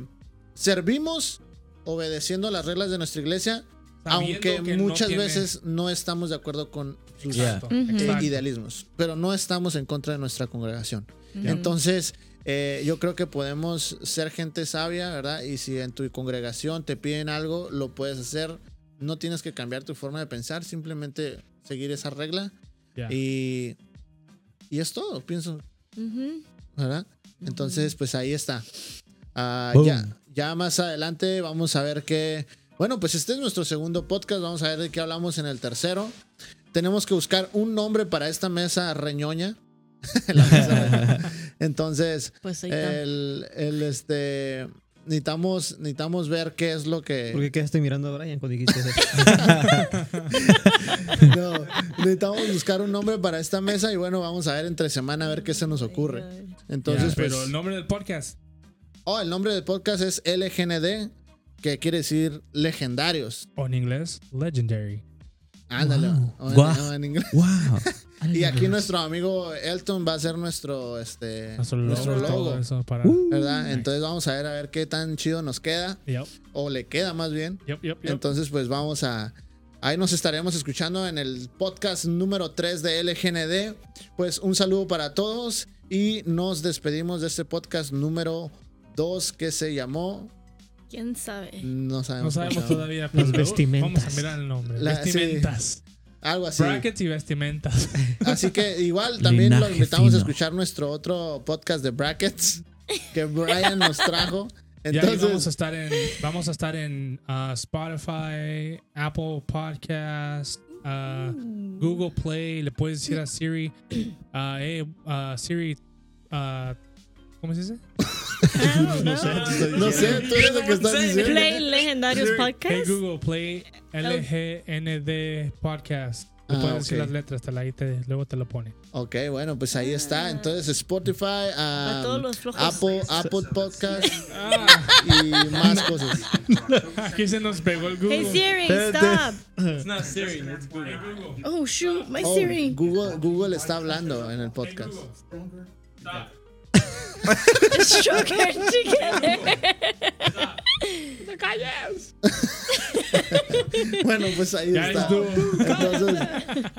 servimos obedeciendo las reglas de nuestra iglesia, Sabiendo aunque no muchas tiene- veces no estamos de acuerdo con sus Exacto. Yeah. exacto. idealismos, pero no estamos en contra de nuestra congregación. Entonces, eh, yo creo que podemos ser gente sabia, ¿verdad? Y si en tu congregación te piden algo, lo puedes hacer. No tienes que cambiar tu forma de pensar, simplemente seguir esa regla. Yeah. Y, y es todo, pienso. Entonces, pues ahí está. Ah, ya, ya más adelante vamos a ver qué. Bueno, pues este es nuestro segundo podcast. Vamos a ver de qué hablamos en el tercero. Tenemos que buscar un nombre para esta mesa reñoña. La mesa reñoña. Entonces, Pues el, el, este. Necesitamos, necesitamos ver qué es lo que. ¿por qué quedaste mirando a Brian cuando dijiste eso? No, necesitamos buscar un nombre para esta mesa y bueno, vamos a ver entre semana a ver qué se nos ocurre. Entonces, Yeah, pues. pero el nombre del podcast. Oh, el nombre del podcast es LGND, que quiere decir legendarios. O en inglés, Legendary. Ándale. Wow. o en- Guau. o en inglés. ¡Wow! Y aquí nuestro amigo Elton va a ser nuestro, este, Nuestro logo. nuestro todo logo, eso para. ¿verdad? Entonces vamos a ver a ver qué tan chido nos queda Yep, o le queda más bien. yep, yep, yep. Entonces pues vamos a ahí nos estaremos escuchando en el podcast número 3 de LGND. Pues un saludo para todos y nos despedimos de este podcast número 2 que se llamó ¿Quién sabe? no no sabemos, sabemos se llama. todavía. Las pero vestimentas. Vamos a mirar el nombre. La- vestimentas. Algo así. Brackets y vestimentas. Así que igual también lo Linaje invitamos a escuchar nuestro otro podcast de brackets que Brian nos trajo. Ya ahí vamos a Entonces, estar en, vamos a estar en uh, Spotify, Apple Podcast, uh, Google Play. Le puedes decir a Siri, uh, hey, uh, Siri, uh, ¿cómo se dice? No sé, te no sé, tú eres el que estás Play diciendo. Legendarios Hey Podcast. Google, Play LGND Podcast. Le Ah, puedes decir ok. las letras, te la, ahí te, luego te lo pone. Ok, bueno, pues ahí está. Entonces, Spotify, um, todos los flojos. Apple, Apple Podcast Ah, y más cosas. aquí se nos pegó el Google. Hey Siri, stop. It's not Siri, it's Google. Oh shoot, my Oh, Siri. Google, Google está hablando en el podcast. sugar together. the guy is. Bueno, pues ahí Ya está. estuvo. Entonces,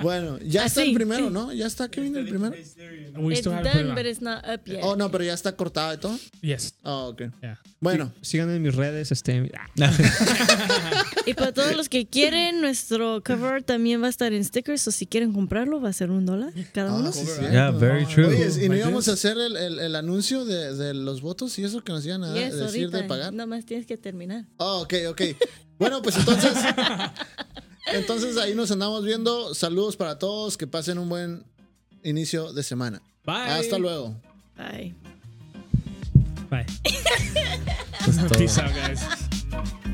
bueno, ya está Así, el primero, sí. ¿no? Ya está Kevin el primero. It's done, but it's not up yet. Oh, no, pero ya está cortado y todo. Yes. Oh, ok. Yeah. Bueno, Sigan en mis redes, este. ah, Y para todos los que quieren, nuestro cover también va a estar en stickers. O si quieren comprarlo, va a ser un dólar cada uno. ah, sí, sí. Yeah, very true. Oye, ¿y no íbamos a hacer el, el- el anuncio de, de los votos y eso que nos iban a Yes, decir ahorita. de pagar? Nada más tienes que terminar. Oh, ok, ok. Bueno, pues entonces. entonces ahí nos andamos viendo. Saludos para todos. Que pasen un buen inicio de semana. Bye. Hasta luego. Bye. Bye. Eso es todo. Peace out, guys.